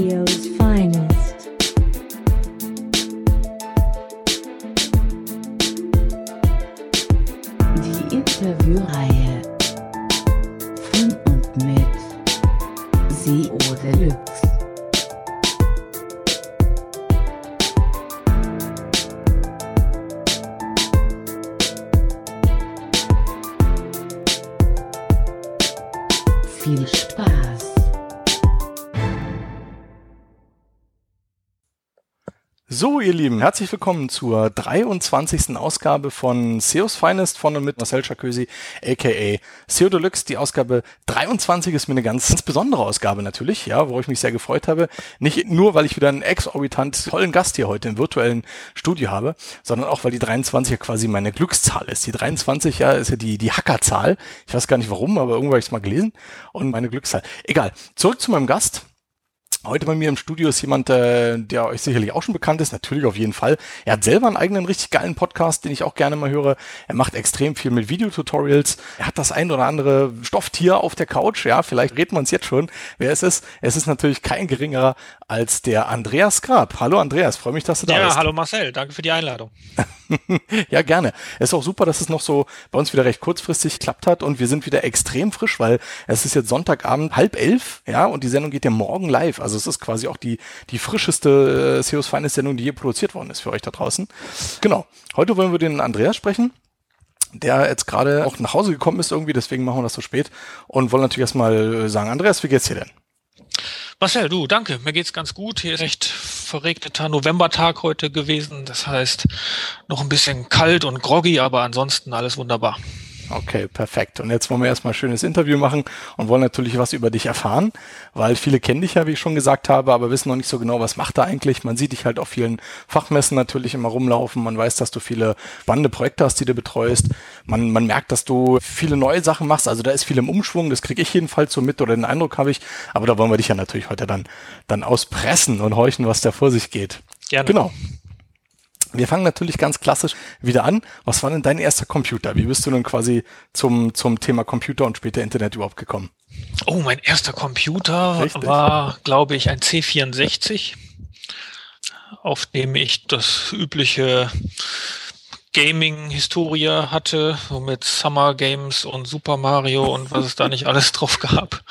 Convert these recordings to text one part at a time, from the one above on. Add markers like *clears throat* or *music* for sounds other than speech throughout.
CEO's So, ihr Lieben, herzlich willkommen zur 23. Ausgabe von SEO's Finest von und mit Marcel Chakösi, aka SEO Deluxe. Die Ausgabe 23 ist mir eine ganz, ganz besondere Ausgabe natürlich, ja, worauf ich mich sehr gefreut habe. Nicht nur, weil ich wieder einen exorbitant tollen Gast hier heute im virtuellen Studio habe, sondern auch, weil die 23 ja quasi meine Glückszahl ist. Die 23 ja ist ja die, die Hackerzahl. Ich weiß gar nicht warum, aber irgendwo habe ich es mal gelesen. Und meine Glückszahl. Egal. Zurück zu meinem Gast. Heute bei mir im Studio ist jemand, äh, der euch sicherlich auch schon bekannt ist, natürlich auf jeden Fall. Er hat selber einen eigenen richtig geilen Podcast, den ich auch gerne mal höre. Er macht extrem viel mit Videotutorials. Er hat das ein oder andere Stofftier auf der Couch. Ja, vielleicht reden wir uns jetzt schon, wer es ist. Es ist natürlich kein geringerer als der Andreas Grab. Hallo Andreas, freue mich, dass du da Ja, bist. hallo Marcel, danke für die Einladung. *laughs* ja, gerne. Es ist auch super, dass es noch so bei uns wieder recht kurzfristig geklappt hat und wir sind wieder extrem frisch, weil es ist jetzt Sonntagabend halb elf, ja, und die Sendung geht ja morgen live. Also es ist quasi auch die, die frischeste äh, SEOs Finest Sendung, die je produziert worden ist für euch da draußen. Genau. Heute wollen wir den Andreas sprechen der jetzt gerade auch nach Hause gekommen ist irgendwie, deswegen machen wir das so spät und wollen natürlich erstmal sagen, Andreas, wie geht's dir denn? Marcel, du, danke. Mir geht's ganz gut. Hier ist recht verregneter Novembertag heute gewesen. Das heißt, noch ein bisschen kalt und groggy, aber ansonsten alles wunderbar. Okay, perfekt. Und jetzt wollen wir erstmal ein schönes Interview machen und wollen natürlich was über dich erfahren, weil viele kennen dich ja, wie ich schon gesagt habe, aber wissen noch nicht so genau, was macht er eigentlich. Man sieht dich halt auf vielen Fachmessen natürlich immer rumlaufen. Man weiß, dass du viele spannende Projekte hast, die du betreust. Man, man merkt, dass du viele neue Sachen machst. Also da ist viel im Umschwung. Das kriege ich jedenfalls so mit oder den Eindruck habe ich. Aber da wollen wir dich ja natürlich heute dann, dann auspressen und horchen, was da vor sich geht. Gerne. Genau. Wir fangen natürlich ganz klassisch wieder an. Was war denn dein erster Computer? Wie bist du denn quasi zum, zum Thema Computer und später Internet überhaupt gekommen? Oh, mein erster Computer Richtig. war, glaube ich, ein C64, auf dem ich das übliche Gaming-Historie hatte, so mit Summer Games und Super Mario und was es da nicht alles *laughs* drauf gab.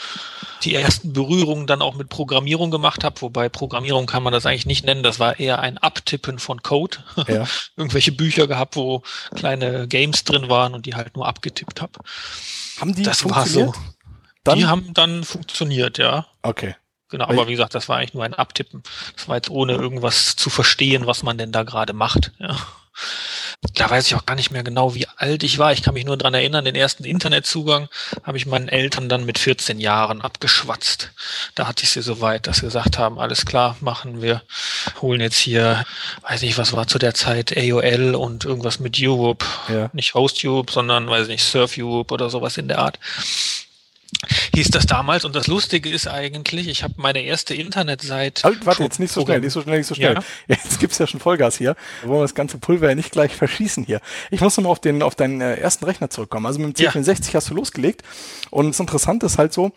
Die ersten Berührungen dann auch mit Programmierung gemacht habe, wobei Programmierung kann man das eigentlich nicht nennen, das war eher ein Abtippen von Code. *laughs* Ja. Irgendwelche Bücher gehabt, wo kleine Games drin waren und die halt nur abgetippt habe. Haben die Das war so. funktioniert? Dann? Die haben dann funktioniert, ja. okay. Genau, aber wie gesagt, das war eigentlich nur ein Abtippen. Das war jetzt ohne irgendwas zu verstehen, was man denn da gerade macht. Ja. Da weiß ich auch gar nicht mehr genau, wie alt ich war. Ich kann mich nur dran erinnern, den ersten Internetzugang habe ich meinen Eltern dann mit 14 Jahren abgeschwatzt. Da hatte ich sie so weit, dass sie gesagt haben, alles klar, machen wir, holen jetzt hier, weiß nicht, was war zu der Zeit, AOL und irgendwas mit Europe. Ja. Nicht HostTube, sondern, weiß nicht, SurfUbe oder sowas in der Art hieß das damals. Und das Lustige ist eigentlich, ich habe meine erste Internetseite. Halt, warte, jetzt nicht so schnell, nicht so schnell, nicht so schnell. Ja. Jetzt gibt's ja schon Vollgas hier. Da wollen wir das ganze Pulver ja nicht gleich verschießen hier. Ich muss nochmal auf den, auf deinen äh, ersten Rechner zurückkommen. Also mit dem Ja. C64 hast du losgelegt. Und das Interessante ist halt so,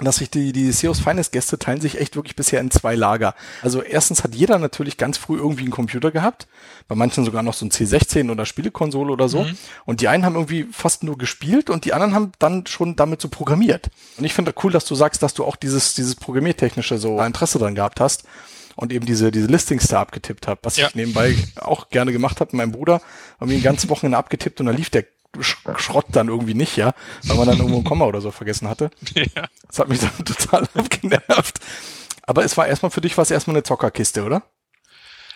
dass sich die, die SEOs Finest Gäste teilen sich echt wirklich bisher in zwei Lager. Also erstens hat jeder natürlich ganz früh irgendwie einen Computer gehabt. Bei manchen sogar noch so ein C16 oder Spielekonsole oder so. Und die einen haben irgendwie fast nur gespielt und die anderen haben dann schon damit so programmiert. Und ich finde cool, dass du sagst, dass du auch dieses, dieses Programmiertechnische so Interesse dran gehabt hast und eben diese, diese Listings da abgetippt habe, was Ja. ich nebenbei auch gerne gemacht habe mit meinem Bruder. Haben wir den ganzen Wochenende abgetippt und dann lief der Schrott dann irgendwie nicht, ja, weil man dann irgendwo ein Komma oder so vergessen hatte. *laughs* Ja. Das hat mich dann *laughs* total abgenervt. Aber es war erstmal für dich was erstmal eine Zockerkiste, oder?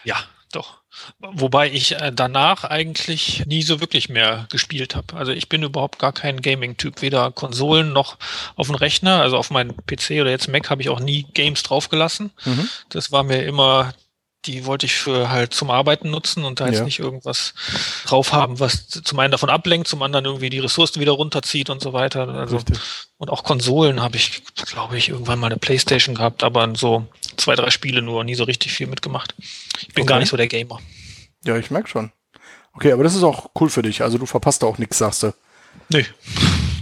ja, doch. Wobei ich äh, danach eigentlich nie so wirklich mehr gespielt habe. Also ich bin überhaupt gar kein Gaming-Typ, weder Konsolen noch auf dem Rechner. Also auf meinem PC oder jetzt Mac habe ich auch nie Games draufgelassen. Mhm. Das war mir immer die wollte ich für halt zum Arbeiten nutzen und da jetzt Ja. nicht irgendwas drauf haben, was zum einen davon ablenkt, zum anderen irgendwie die Ressourcen wieder runterzieht und so weiter. Also Richtig. und auch Konsolen habe ich, glaube ich, irgendwann mal eine Playstation gehabt, aber so zwei, drei Spiele nur, nie so richtig viel mitgemacht. Ich bin Okay. gar nicht so der Gamer. Ja, ich merke schon. Okay, aber das ist auch cool für dich. Also du verpasst da auch nichts, sagst du. Nö.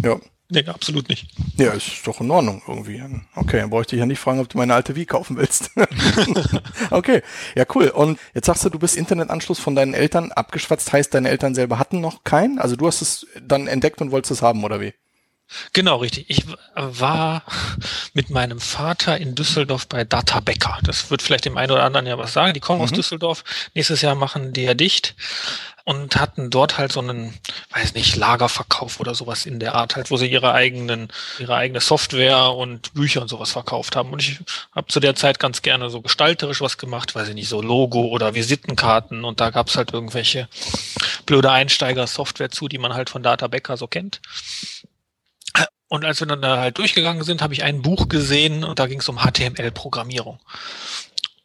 Ja. Nee, absolut nicht. Ja, ist doch in Ordnung irgendwie. Okay, dann bräuchte ich ja nicht fragen, ob du meine alte Wii kaufen willst. *laughs* okay, ja cool. Und jetzt sagst du, du bist Internetanschluss von deinen Eltern abgeschwatzt, heißt deine Eltern selber hatten noch keinen? Also du hast es dann entdeckt und wolltest es haben, oder wie? Genau, richtig. Ich war mit meinem Vater in Düsseldorf bei Data Becker. Das wird vielleicht dem einen oder anderen ja was sagen. Die kommen mhm. aus Düsseldorf. Nächstes Jahr machen die ja dicht und hatten dort halt so einen, weiß nicht, Lagerverkauf oder sowas in der Art halt, wo sie ihre eigenen, ihre eigene Software und Bücher und sowas verkauft haben. Und ich habe zu der Zeit ganz gerne so gestalterisch was gemacht, weiß ich nicht, so Logo oder Visitenkarten und da gab's halt irgendwelche blöde Einsteiger-Software zu, die man halt von Data Becker so kennt. Und als wir dann da halt durchgegangen sind, habe ich ein Buch gesehen und da ging es um HTML-Programmierung.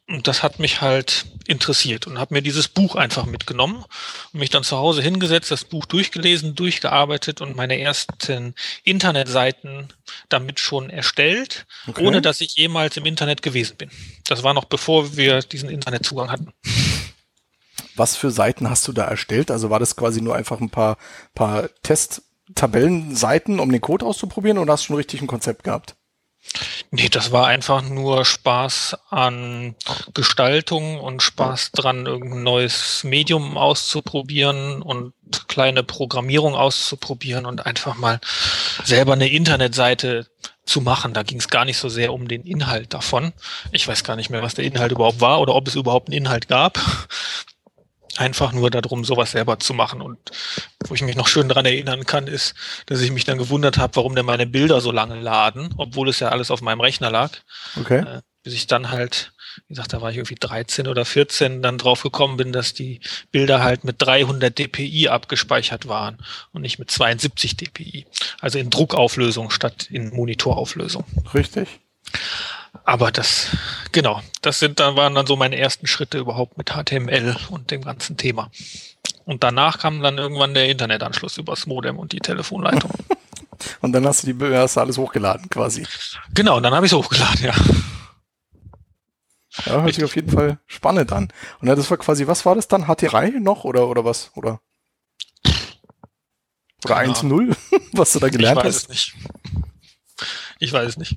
Und das hat mich halt interessiert und habe mir dieses Buch einfach mitgenommen und mich dann zu Hause hingesetzt, das Buch durchgelesen, durchgearbeitet und meine ersten Internetseiten damit schon erstellt, okay. ohne dass ich jemals im Internet gewesen bin. Das war noch bevor wir diesen Internetzugang hatten. Was für Seiten hast du da erstellt? Also war das quasi nur einfach ein paar, paar Test-Tabellenseiten, um den Code auszuprobieren oder hast du schon richtig ein Konzept gehabt? Nee, das war einfach nur Spaß an Gestaltung und Spaß dran, irgendein neues Medium auszuprobieren und kleine Programmierung auszuprobieren und einfach mal selber eine Internetseite zu machen. Da ging es gar nicht so sehr um den Inhalt davon. Ich weiß gar nicht mehr, was der Inhalt überhaupt war oder ob es überhaupt einen Inhalt gab einfach nur darum, sowas selber zu machen. Und wo ich mich noch schön dran erinnern kann, ist, dass ich mich dann gewundert habe, warum denn meine Bilder so lange laden, obwohl es ja alles auf meinem Rechner lag. Okay. Äh, bis ich dann halt, wie gesagt, da war ich irgendwie 13 oder 14, dann drauf gekommen bin, dass die Bilder halt mit 300 dpi abgespeichert waren und nicht mit 72 dpi. Also in Druckauflösung statt in Monitorauflösung. Richtig aber das, genau, das sind dann waren dann so meine ersten Schritte überhaupt mit HTML und dem ganzen Thema. Und danach kam dann irgendwann der Internetanschluss übers Modem und die Telefonleitung. *laughs* und dann hast du die hast du alles hochgeladen quasi. Genau, dann habe ich es hochgeladen, ja. Ja, hört sich auf jeden Fall spannend an. Und das war quasi, was war das dann? HT3 noch oder, oder was? Oder, oder 1.0, *laughs* was du da gelernt hast? Ich weiß hast? es nicht. Ich weiß es nicht.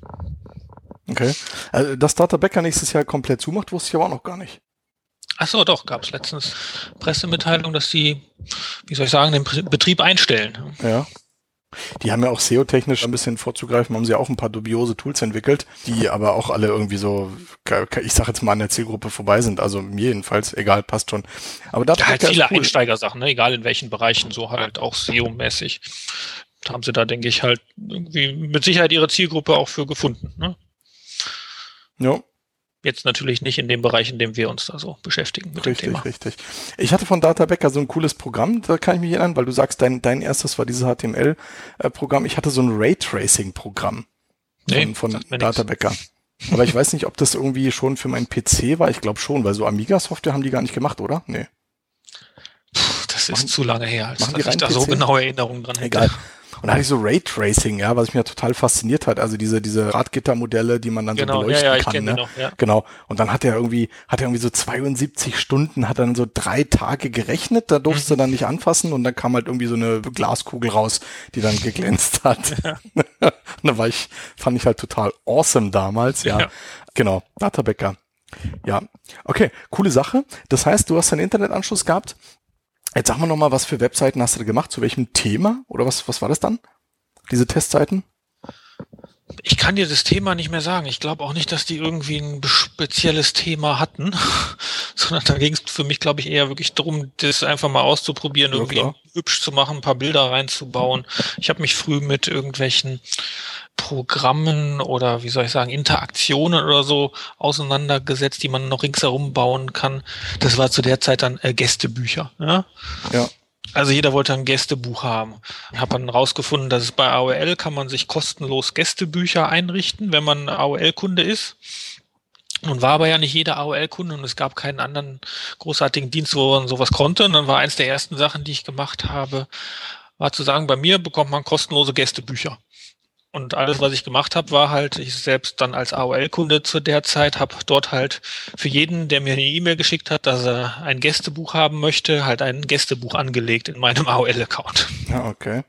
Okay. Also, dass Data Becker nächstes Jahr komplett zumacht, wusste ich aber auch noch gar nicht. Ach so, doch, gab es letztens Pressemitteilung, dass die, wie soll ich sagen, den Betrieb einstellen. Ja. Die haben ja auch SEO-technisch ein bisschen vorzugreifen, haben sie auch ein paar dubiose Tools entwickelt, die aber auch alle irgendwie so, ich sag jetzt mal an der Zielgruppe vorbei sind. Also mir jedenfalls, egal, passt schon. Aber da ja, halt viele cool. Einsteigersachen, ne? egal in welchen Bereichen, so halt auch SEO-mäßig. Da haben sie da, denke ich, halt irgendwie mit Sicherheit ihre Zielgruppe auch für gefunden. Ne? Ja. Jetzt natürlich nicht in dem Bereich, in dem wir uns da so beschäftigen mit richtig, dem Thema. Richtig, richtig. Ich hatte von Data Becker so ein cooles Programm, da kann ich mich erinnern, weil du sagst, dein, dein erstes war dieses HTML-Programm. Ich hatte so ein Raytracing-Programm nee, von, von Data Becker. Aber ich weiß nicht, ob das irgendwie schon für meinen PC war. Ich glaube schon, weil so Amiga-Software haben die gar nicht gemacht, oder? Nee. Puh, das ist machen, zu lange her, als dass ich da PC? so genaue Erinnerungen dran hätte. Egal. Und da hatte ich so Raytracing, ja, was mich ja total fasziniert hat. Also diese, diese Radgittermodelle, die man dann genau, so beleuchten ja, ja, kann. Ne? Noch, ja. Genau. Und dann hat er irgendwie, hat er irgendwie so 72 Stunden, hat dann so drei Tage gerechnet, da durfte mhm. dann nicht anfassen und dann kam halt irgendwie so eine Glaskugel raus, die dann geglänzt hat. *laughs* Ja. *laughs* da war ich, fand ich halt total awesome damals, ja. ja. Genau, Databäcker. Ja, okay, coole Sache. Das heißt, du hast einen Internetanschluss gehabt Jetzt sag mal nochmal, was für Webseiten hast du gemacht? Zu welchem Thema? Oder was, was war das dann? Diese Testseiten? Ich kann dir das Thema nicht mehr sagen. Ich glaube auch nicht, dass die irgendwie ein spezielles Thema hatten, *laughs* sondern da ging es für mich, glaube ich, eher wirklich darum, das einfach mal auszuprobieren, ja, irgendwie klar. hübsch zu machen, ein paar Bilder reinzubauen. Ich habe mich früh mit irgendwelchen Programmen oder wie soll ich sagen, Interaktionen oder so auseinandergesetzt, die man noch ringsherum bauen kann. Das war zu der Zeit dann äh, Gästebücher. Ja? ja. Also jeder wollte ein Gästebuch haben. Ich habe dann rausgefunden, dass es bei AOL kann man sich kostenlos Gästebücher einrichten, wenn man AOL-Kunde ist. Und war aber ja nicht jeder AOL-Kunde und es gab keinen anderen großartigen Dienst, wo man sowas konnte. Und dann war eins der ersten Sachen, die ich gemacht habe, war zu sagen, bei mir bekommt man kostenlose Gästebücher. Und alles, was ich gemacht habe, war halt, ich selbst dann als AOL-Kunde zu der Zeit, habe dort halt für jeden, der mir eine E-Mail geschickt hat, dass er ein Gästebuch haben möchte, halt ein Gästebuch angelegt in meinem *laughs* AOL-Account. Ja, okay.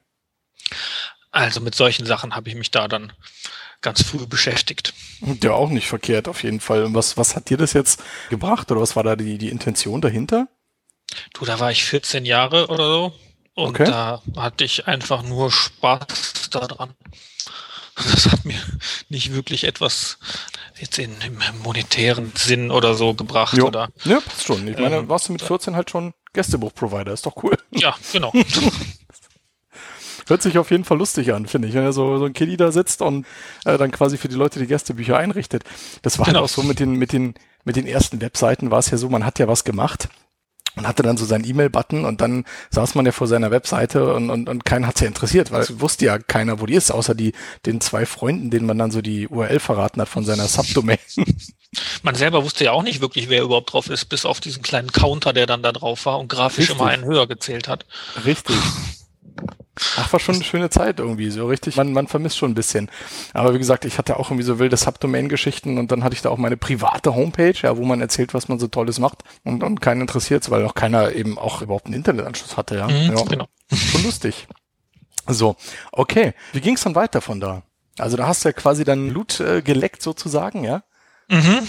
Also mit solchen Sachen habe ich mich da dann ganz früh beschäftigt. Ja, auch nicht verkehrt auf jeden Fall. Was, was hat dir das jetzt gebracht oder was war da die, die Intention dahinter? Du, da war ich 14 Jahre oder so und Okay. da hatte ich einfach nur Spaß daran. Das hat mir nicht wirklich etwas jetzt in, im monetären Sinn oder so gebracht Jo. oder Ja, passt schon. Ich meine, Ähm, warst du mit 14 halt schon Gästebuch-Provider, ist doch cool. ja, genau. *laughs* Hört sich auf jeden Fall lustig an, finde ich, wenn er so, so ein Kiddie da sitzt und äh, dann quasi für die Leute die Gästebücher einrichtet. Das war Genau. halt auch so mit den, mit den, mit den ersten Webseiten war es ja so, man hat ja was gemacht und hatte dann so seinen E-Mail-Button und dann saß man ja vor seiner Webseite und, und, und keinen hat's ja interessiert, weil es wusste ja keiner, wo die ist, außer die, den zwei Freunden, denen man dann so die URL verraten hat von seiner Subdomain. *laughs* Man selber wusste ja auch nicht wirklich, wer überhaupt drauf ist, bis auf diesen kleinen Counter, der dann da drauf war und grafisch Richtig. immer einen höher gezählt hat. Richtig. *laughs* Ach, war schon eine schöne Zeit irgendwie, so richtig. Man, man vermisst schon ein bisschen. Aber wie gesagt, ich hatte auch irgendwie so wilde Subdomain-Geschichten und dann hatte ich da auch meine private Homepage, ja, wo man erzählt, was man so Tolles macht und, und keinen interessiert, weil auch keiner eben auch überhaupt einen Internetanschluss hatte, ja. Mhm, ja. Genau. Schon lustig. So, okay. Wie ging's dann weiter von da? Also da hast du ja quasi dann Loot äh, geleckt sozusagen, ja? Mhm.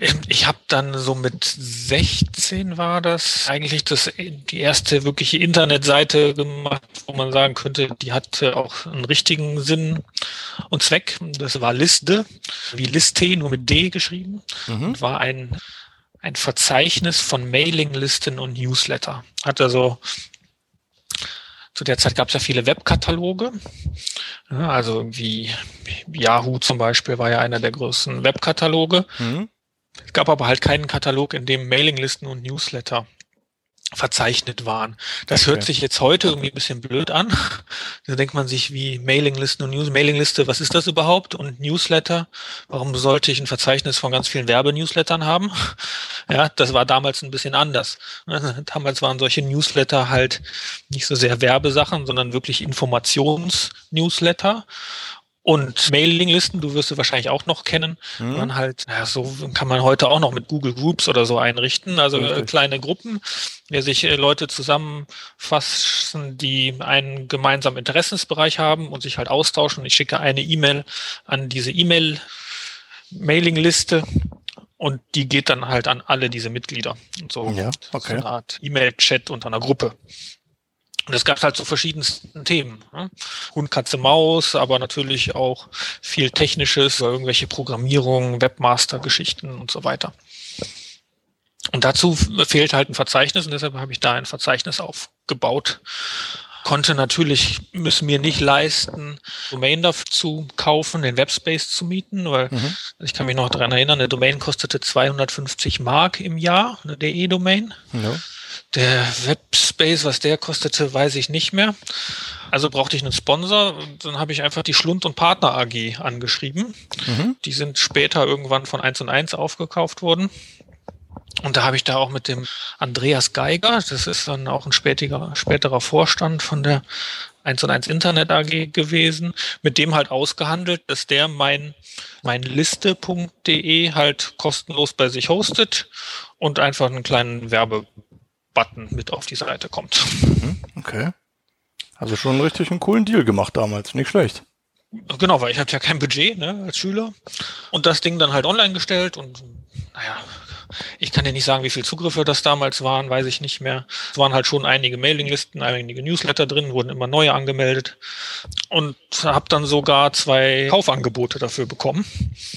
Ähm, Ich habe dann so mit 16 war das eigentlich das die erste wirkliche Internetseite gemacht, wo man sagen könnte, die hatte auch einen richtigen Sinn und Zweck. Das war Liste, wie Liste nur mit D geschrieben Mhm. und war ein ein Verzeichnis von Mailinglisten und Newsletter. Hat also zu der Zeit gab es ja viele Webkataloge. Also irgendwie Yahoo zum Beispiel war ja einer der größten Webkataloge. Mhm. Es gab aber halt keinen Katalog, in dem Mailinglisten und Newsletter verzeichnet waren. Das Okay. hört sich jetzt heute irgendwie ein bisschen blöd an. *laughs* Da denkt man sich wie Mailinglisten und News. Mailingliste, was ist das überhaupt? Und Newsletter, warum sollte ich ein Verzeichnis von ganz vielen Werbenewslettern haben? *laughs* Ja, das war damals ein bisschen anders. *laughs* Damals waren solche Newsletter halt nicht so sehr Werbesachen, sondern wirklich Informations-Newsletter. Und Mailinglisten, du wirst du wahrscheinlich auch noch kennen, Mhm. man halt, ja, so kann man heute auch noch mit Google Groups oder so einrichten, also äh, Richtig. kleine Gruppen, der sich äh, Leute zusammenfassen, die einen gemeinsamen Interessensbereich haben und sich halt austauschen. Ich schicke eine E-Mail an diese E-Mail Mailingliste und die geht dann halt an alle diese Mitglieder. Und so, Ja, so okay. eine Art E-Mail-Chat unter einer Gruppe. Und es gab halt so verschiedensten Themen. Ne? Hund, Katze, Maus, aber natürlich auch viel Technisches, irgendwelche Programmierung, Webmaster-Geschichten und so weiter. Und dazu fehlt halt ein Verzeichnis und deshalb habe ich da ein Verzeichnis aufgebaut. Konnte natürlich, müssen mir nicht leisten, Domain dafür zu kaufen, den Webspace zu mieten, weil Mhm. ich kann mich noch daran erinnern, eine Domain kostete 250 Mark im Jahr, eine DE-Domain. Ja. Der Webspace, was der kostete, weiß ich nicht mehr. Also brauchte ich einen Sponsor dann habe ich einfach die Schlund und Partner AG angeschrieben. Mhm. Die sind später irgendwann von 1 und 1 aufgekauft worden. Und da habe ich da auch mit dem Andreas Geiger, das ist dann auch ein spätiger, späterer Vorstand von der 1 und 1 Internet AG gewesen, mit dem halt ausgehandelt, dass der mein, mein Liste.de halt kostenlos bei sich hostet und einfach einen kleinen Werbebutton mit auf die Seite kommt. Okay. Also schon richtig einen coolen Deal gemacht damals, nicht schlecht. Genau, weil ich hatte ja kein Budget ne, als Schüler und das Ding dann halt online gestellt und naja, ich kann dir nicht sagen, wie viele Zugriffe das damals waren, weiß ich nicht mehr. Es waren halt schon einige Mailinglisten, einige Newsletter drin, wurden immer neue angemeldet und habe dann sogar zwei Kaufangebote dafür bekommen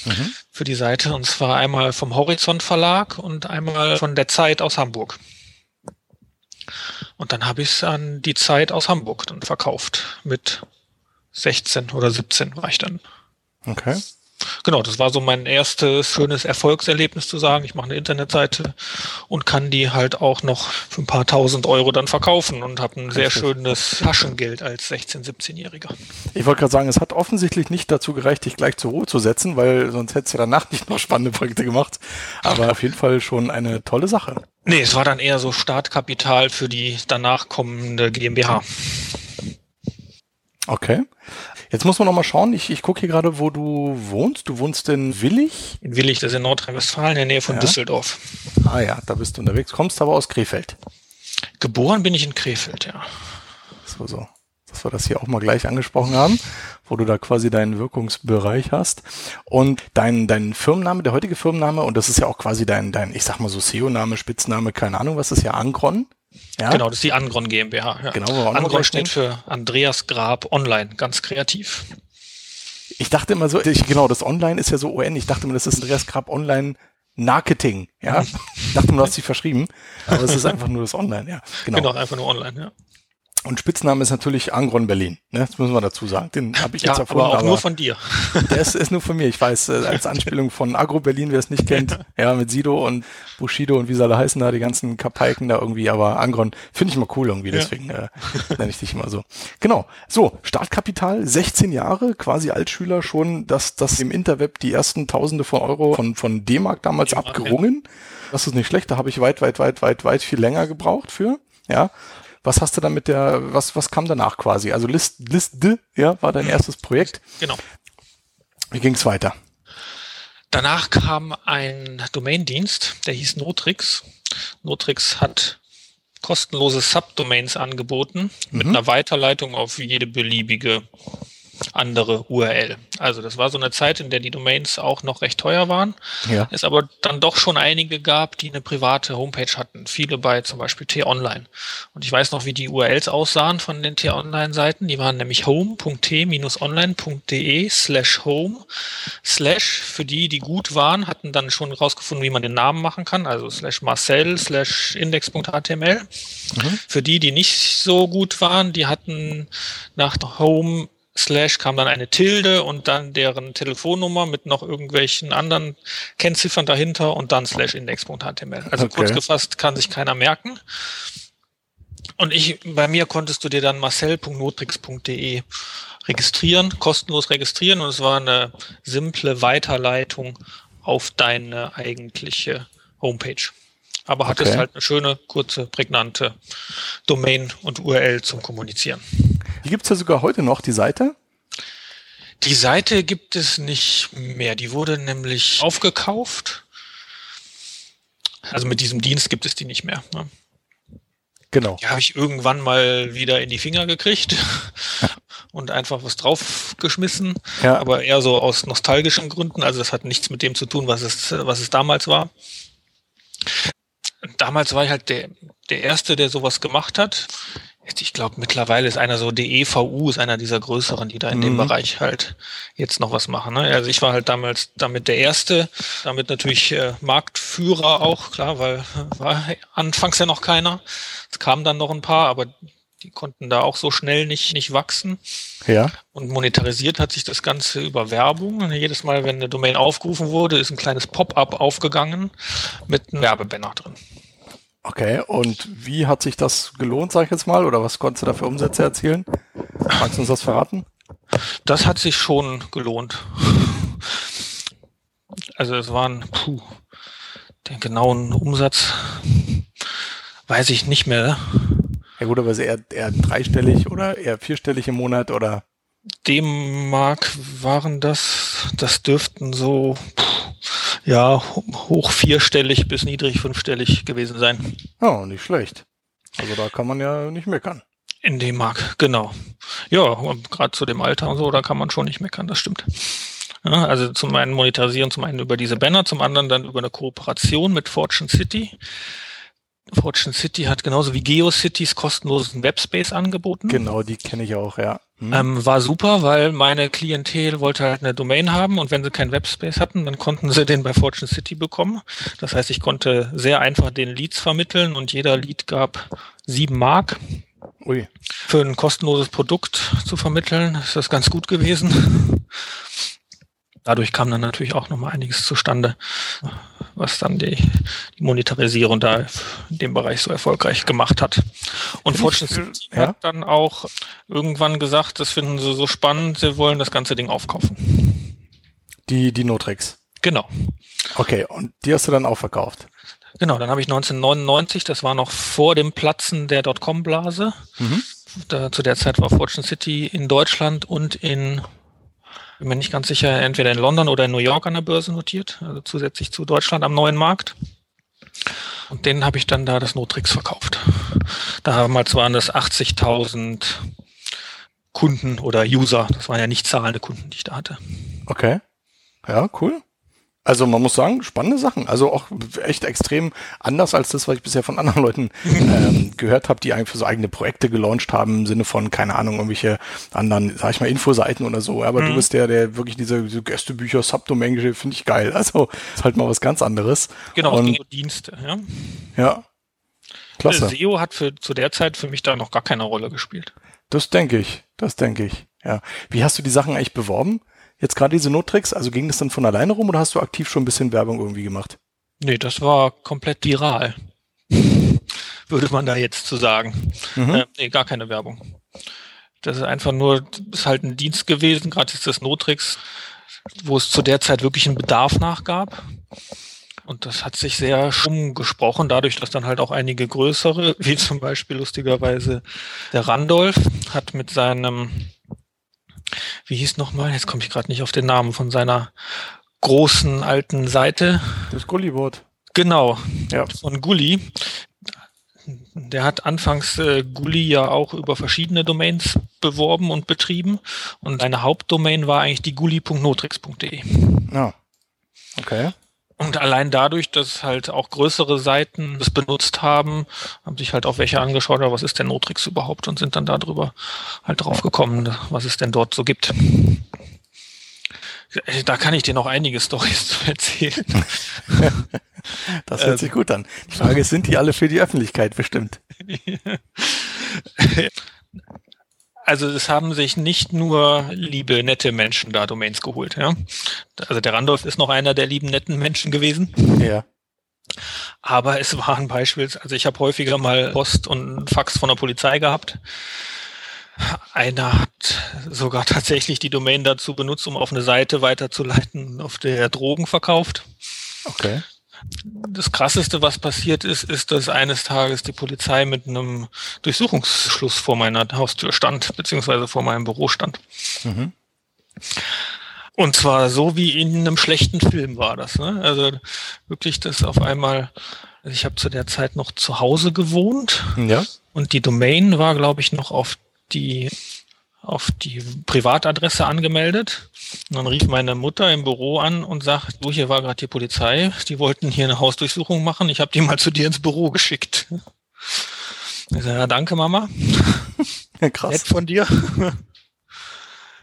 Mhm. für die Seite und zwar einmal vom Horizont Verlag und einmal von der Zeit aus Hamburg. Und dann habe ich es an die Zeit aus Hamburg dann verkauft mit 16 oder 17 war ich dann. Okay. Genau, das war so mein erstes schönes Erfolgserlebnis zu sagen, ich mache eine Internetseite und kann die halt auch noch für ein paar tausend Euro dann verkaufen und habe ein sehr Richtig. schönes Taschengeld als 16-, 17-Jähriger. Ich wollte gerade sagen, es hat offensichtlich nicht dazu gereicht, dich gleich zur Ruhe zu setzen, weil sonst hättest du danach nicht noch spannende Projekte gemacht. Aber auf jeden Fall schon eine tolle Sache. Nee, es war dann eher so Startkapital für die danach kommende GmbH. Okay. Jetzt muss man noch mal schauen. Ich, ich gucke hier gerade, wo du wohnst. Du wohnst in Willig. In Willig, das ist in Nordrhein-Westfalen, in der Nähe von Ja. Düsseldorf. Ah ja, da bist du unterwegs. Kommst aber aus Krefeld. Geboren bin ich in Krefeld, ja. So, so. dass wir das hier auch mal gleich angesprochen haben, wo du da quasi deinen Wirkungsbereich hast. Und dein, dein Firmenname, der heutige Firmenname, und das ist ja auch quasi dein, dein ich sag mal so SEO-Name, Spitzname, keine Ahnung, was ist ja Angron. Ja? Genau, das ist die Angron GmbH. Ja. Genau, wo Angron steht für Andreas Grab Online, ganz kreativ. Ich dachte immer so, ich, genau, das Online ist ja so ON. Ich dachte immer, das ist Andreas Grab Online Marketing, ja. Ich dachte immer, du hast sie verschrieben, aber es ist einfach nur das Online, ja. Genau. Genau, einfach nur online, ja. Und Spitzname ist natürlich Angron Berlin, ne? Das müssen wir dazu sagen. Den habe ich Ja, jetzt erfunden, aber auch nur von dir. *laughs* der ist, ist nur von mir. Ich weiß, äh, als Anspielung von Agro Berlin, wer es nicht kennt, ja, mit Sido und Bushido und wie sie alle heißen da, die ganzen Kapaiken da irgendwie, aber Angron finde ich mal cool irgendwie, deswegen äh, nenne ich dich immer so. Genau. So, Startkapital, 16 Jahre, quasi Altschüler schon, dass das im Interweb die ersten Tausende von Euro von, von D-Mark damals abgerungen. Das ist nicht schlecht, da habe ich weit, weit, weit, weit, weit viel länger gebraucht für, ja. Was hast du dann mit der, was, was kam danach quasi? Also List, Liste, ja, war dein erstes Projekt. Genau. Wie ging's weiter? Danach kam ein Domaindienst, der hieß Notrix. Notrix hat kostenlose Subdomains angeboten mit Mhm. einer Weiterleitung auf jede beliebige andere URL. Also das war so eine Zeit, in der die Domains auch noch recht teuer waren, Ja. es aber dann doch schon einige gab, die eine private Homepage hatten. Viele bei zum Beispiel T-Online. Und ich weiß noch, wie die URLs aussahen von den T-Online-Seiten. Die waren nämlich home.t-online.de slash home slash für die, die gut waren, hatten dann schon rausgefunden, wie man den Namen machen kann, also slash Marcel slash index.html. Für die, die nicht so gut waren, die hatten nach home slash kam dann eine Tilde und dann deren Telefonnummer mit noch irgendwelchen anderen Kennziffern dahinter und dann slash index.html. Also Okay. kurz gefasst kann sich keiner merken. Und ich, bei mir konntest du dir dann marcel.notrix.de registrieren, kostenlos registrieren und es war eine simple Weiterleitung auf deine eigentliche Homepage. Aber hattest Okay. halt eine schöne, kurze, prägnante Domain und URL zum Kommunizieren. Die gibt's ja sogar heute noch, die Seite. Die Seite gibt es nicht mehr. Die wurde nämlich aufgekauft. Also mit diesem Dienst gibt es die nicht mehr. Ne? Genau. Die habe ich irgendwann mal wieder in die Finger gekriegt *laughs* und einfach was draufgeschmissen. Ja. Aber eher so aus nostalgischen Gründen. Also das hat nichts mit dem zu tun, was es, was es damals war. Damals war ich halt der, der Erste, der sowas gemacht hat. Ich glaube, mittlerweile ist einer so, DEVU ist einer dieser größeren, die da in dem Mhm. Bereich halt jetzt noch was machen. Ne? Also ich war halt damals damit der Erste, damit natürlich äh, Marktführer auch, klar, weil war anfangs ja noch keiner. Es kamen dann noch ein paar, aber die konnten da auch so schnell nicht, nicht wachsen. Ja. Und monetarisiert hat sich das Ganze über Werbung. Jedes Mal, wenn eine Domain aufgerufen wurde, ist ein kleines Pop-up aufgegangen mit einem Werbebanner drin. Okay. Und wie hat sich das gelohnt, sag ich jetzt mal? Oder was konntest du da für Umsätze erzielen? Magst du uns das verraten? Das hat sich schon gelohnt. Also es waren, puh, den genauen Umsatz weiß ich nicht mehr. Ja gut, aber ist eher, eher dreistellig oder eher vierstellig im Monat oder? D-Mark waren das, das dürften so, puh, ja, hoch vierstellig bis niedrig fünfstellig gewesen sein. Oh, nicht schlecht. Also da kann man ja nicht meckern. In D-Mark, genau. Ja, gerade zu dem Alter und so, da kann man schon nicht meckern, das stimmt. Ja, also zum einen monetarisieren, zum einen über diese Banner, zum anderen dann über eine Kooperation mit Fortune City. Fortune City hat genauso wie GeoCities kostenlosen Webspace angeboten. Genau, die kenne ich auch, ja. Hm. Ähm, war super, weil meine Klientel wollte halt eine Domain haben und wenn sie keinen Webspace hatten, dann konnten sie den bei Fortune City bekommen. Das heißt, ich konnte sehr einfach den Leads vermitteln und jeder Lead gab sieben Mark. Ui. Für ein kostenloses Produkt zu vermitteln, ist das ganz gut gewesen. Dadurch kam dann natürlich auch nochmal einiges zustande, was dann die, die Monetarisierung da in dem Bereich so erfolgreich gemacht hat. Und Fortune City ja. hat dann auch irgendwann gesagt, das finden sie so spannend, sie wollen das ganze Ding aufkaufen. Die, die Notrix. Genau. Okay, und die hast du dann auch verkauft. Genau, dann habe ich 1999, das war noch vor dem Platzen der Dotcom-Blase. Mhm. Da, zu der Zeit war Fortune City in Deutschland und in, bin mir nicht ganz sicher, entweder in London oder in New York an der Börse notiert, also zusätzlich zu Deutschland am neuen Markt. Und denen habe ich dann da das Notrix verkauft. Damals waren das 80.000 Kunden oder User. Das waren ja nicht zahlende Kunden, die ich da hatte. Okay. Ja, cool. Also man muss sagen, spannende Sachen. Also auch echt extrem anders als das, was ich bisher von anderen *laughs* Leuten ähm, gehört habe, die einfach so eigene Projekte gelauncht haben, im Sinne von, keine Ahnung, irgendwelche anderen, sag ich mal, Infoseiten oder so. Aber mhm. du bist der, der wirklich diese, diese Gästebücher, Subdomain, finde ich geil. Also ist halt mal was ganz anderes. Genau, Und, Dienste, ja. Ja. Klasse. SEO hat für, zu der Zeit für mich da noch gar keine Rolle gespielt. Das denke ich, das denke ich. Ja. Wie hast du die Sachen eigentlich beworben? Jetzt gerade diese Nottricks, also ging das dann von alleine rum oder hast du aktiv schon ein bisschen Werbung irgendwie gemacht? Nee, das war komplett viral. *laughs* Würde man da jetzt zu sagen. Mhm. Äh, nee, gar keine Werbung. Das ist einfach nur, ist halt ein Dienst gewesen, gerade ist das Notrix, wo es zu der Zeit wirklich einen Bedarf nachgab. Und das hat sich sehr schrumm gesprochen, dadurch, dass dann halt auch einige größere, *laughs* wie zum Beispiel lustigerweise der Randolph, hat mit seinem wie hieß nochmal, jetzt komme ich gerade nicht auf den Namen von seiner großen alten Seite. Das Gulliboard. Genau, ja. von Gulli. Der hat anfangs äh, Gulli ja auch über verschiedene Domains beworben und betrieben und seine Hauptdomain war eigentlich die gulli.notrix.de. Ja. Okay. Und allein dadurch, dass halt auch größere Seiten das benutzt haben, haben sich halt auch welche angeschaut, was ist denn Notrix überhaupt und sind dann darüber halt drauf gekommen, was es denn dort so gibt. Da kann ich dir noch einige Stories *laughs* zu erzählen. *laughs* das hört sich gut an. Die Frage ist, sind die alle für die Öffentlichkeit bestimmt? *laughs* Also es haben sich nicht nur liebe, nette Menschen da Domains geholt. Ja? Also der Randolph ist noch einer der lieben, netten Menschen gewesen. Ja. Aber es waren beispielsweise, also ich habe häufiger mal Post und Fax von der Polizei gehabt. Einer hat sogar tatsächlich die Domain dazu benutzt, um auf eine Seite weiterzuleiten, auf der er Drogen verkauft. Okay das Krasseste, was passiert ist, ist, dass eines Tages die Polizei mit einem Durchsuchungsschluss vor meiner Haustür stand, beziehungsweise vor meinem Büro stand. Mhm. Und zwar so wie in einem schlechten Film war das. Ne? Also wirklich, dass auf einmal, also ich habe zu der Zeit noch zu Hause gewohnt. Ja. Und die Domain war, glaube ich, noch auf die auf die Privatadresse angemeldet. Und dann rief meine Mutter im Büro an und sagt, du, hier war gerade die Polizei, die wollten hier eine Hausdurchsuchung machen, ich habe die mal zu dir ins Büro geschickt. Ich sage, ja, danke, Mama. Ja, krass. Nett von dir.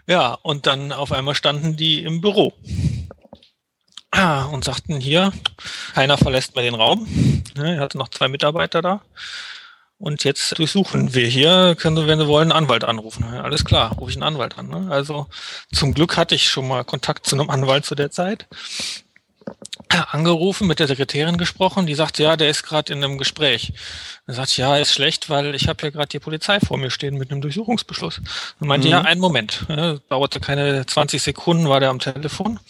Ja, und dann auf einmal standen die im Büro und sagten hier, keiner verlässt mehr den Raum. Er hatte noch zwei Mitarbeiter da. Und jetzt durchsuchen wir hier, können Sie, wenn Sie wollen, einen Anwalt anrufen. Alles klar, rufe ich einen Anwalt an. Ne? Also zum Glück hatte ich schon mal Kontakt zu einem Anwalt zu der Zeit. Angerufen, mit der Sekretärin gesprochen, die sagt, ja, der ist gerade in einem Gespräch. Er sagt, ja, ist schlecht, weil ich habe ja gerade die Polizei vor mir stehen mit einem Durchsuchungsbeschluss. Und meinte, mhm. ja, einen Moment. Ja, dauerte keine 20 Sekunden, war der am Telefon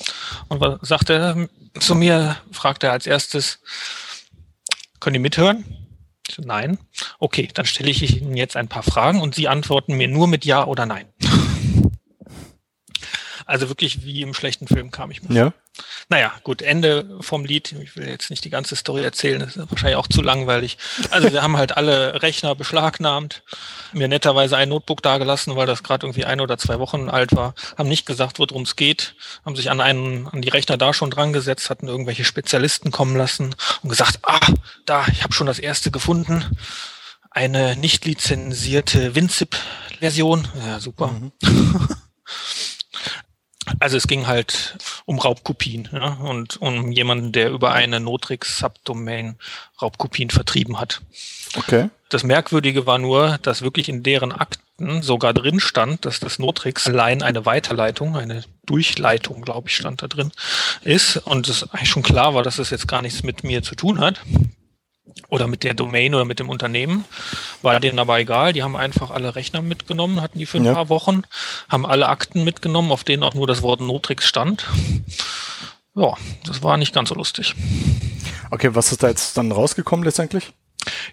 und sagte zu mir, fragte er als erstes, können die mithören? Nein. Okay, dann stelle ich Ihnen jetzt ein paar Fragen und Sie antworten mir nur mit Ja oder Nein. Also wirklich wie im schlechten Film kam ich mir. Ja. Naja, gut, Ende vom Lied. Ich will jetzt nicht die ganze Story erzählen, das ist wahrscheinlich auch zu langweilig. Also wir haben halt alle Rechner beschlagnahmt, mir netterweise ein Notebook dagelassen, weil das gerade irgendwie ein oder zwei Wochen alt war, haben nicht gesagt, worum es geht, haben sich an einen, an die Rechner da schon dran gesetzt, hatten irgendwelche Spezialisten kommen lassen und gesagt, ah, da, ich habe schon das erste gefunden. Eine nicht lizenzierte WinZip-Version. Ja, super. Mhm. *laughs* Also es ging halt um Raubkopien ja, und um jemanden, der über eine Notrix-Subdomain Raubkopien vertrieben hat. Okay. Das Merkwürdige war nur, dass wirklich in deren Akten sogar drin stand, dass das Notrix allein eine Weiterleitung, eine Durchleitung, glaube ich, stand da drin, ist. Und es eigentlich schon klar war, dass das jetzt gar nichts mit mir zu tun hat oder mit der Domain oder mit dem Unternehmen. War denen aber egal. Die haben einfach alle Rechner mitgenommen, hatten die für ein ja. paar Wochen, haben alle Akten mitgenommen, auf denen auch nur das Wort Notrix stand. Ja, das war nicht ganz so lustig. Okay, was ist da jetzt dann rausgekommen letztendlich?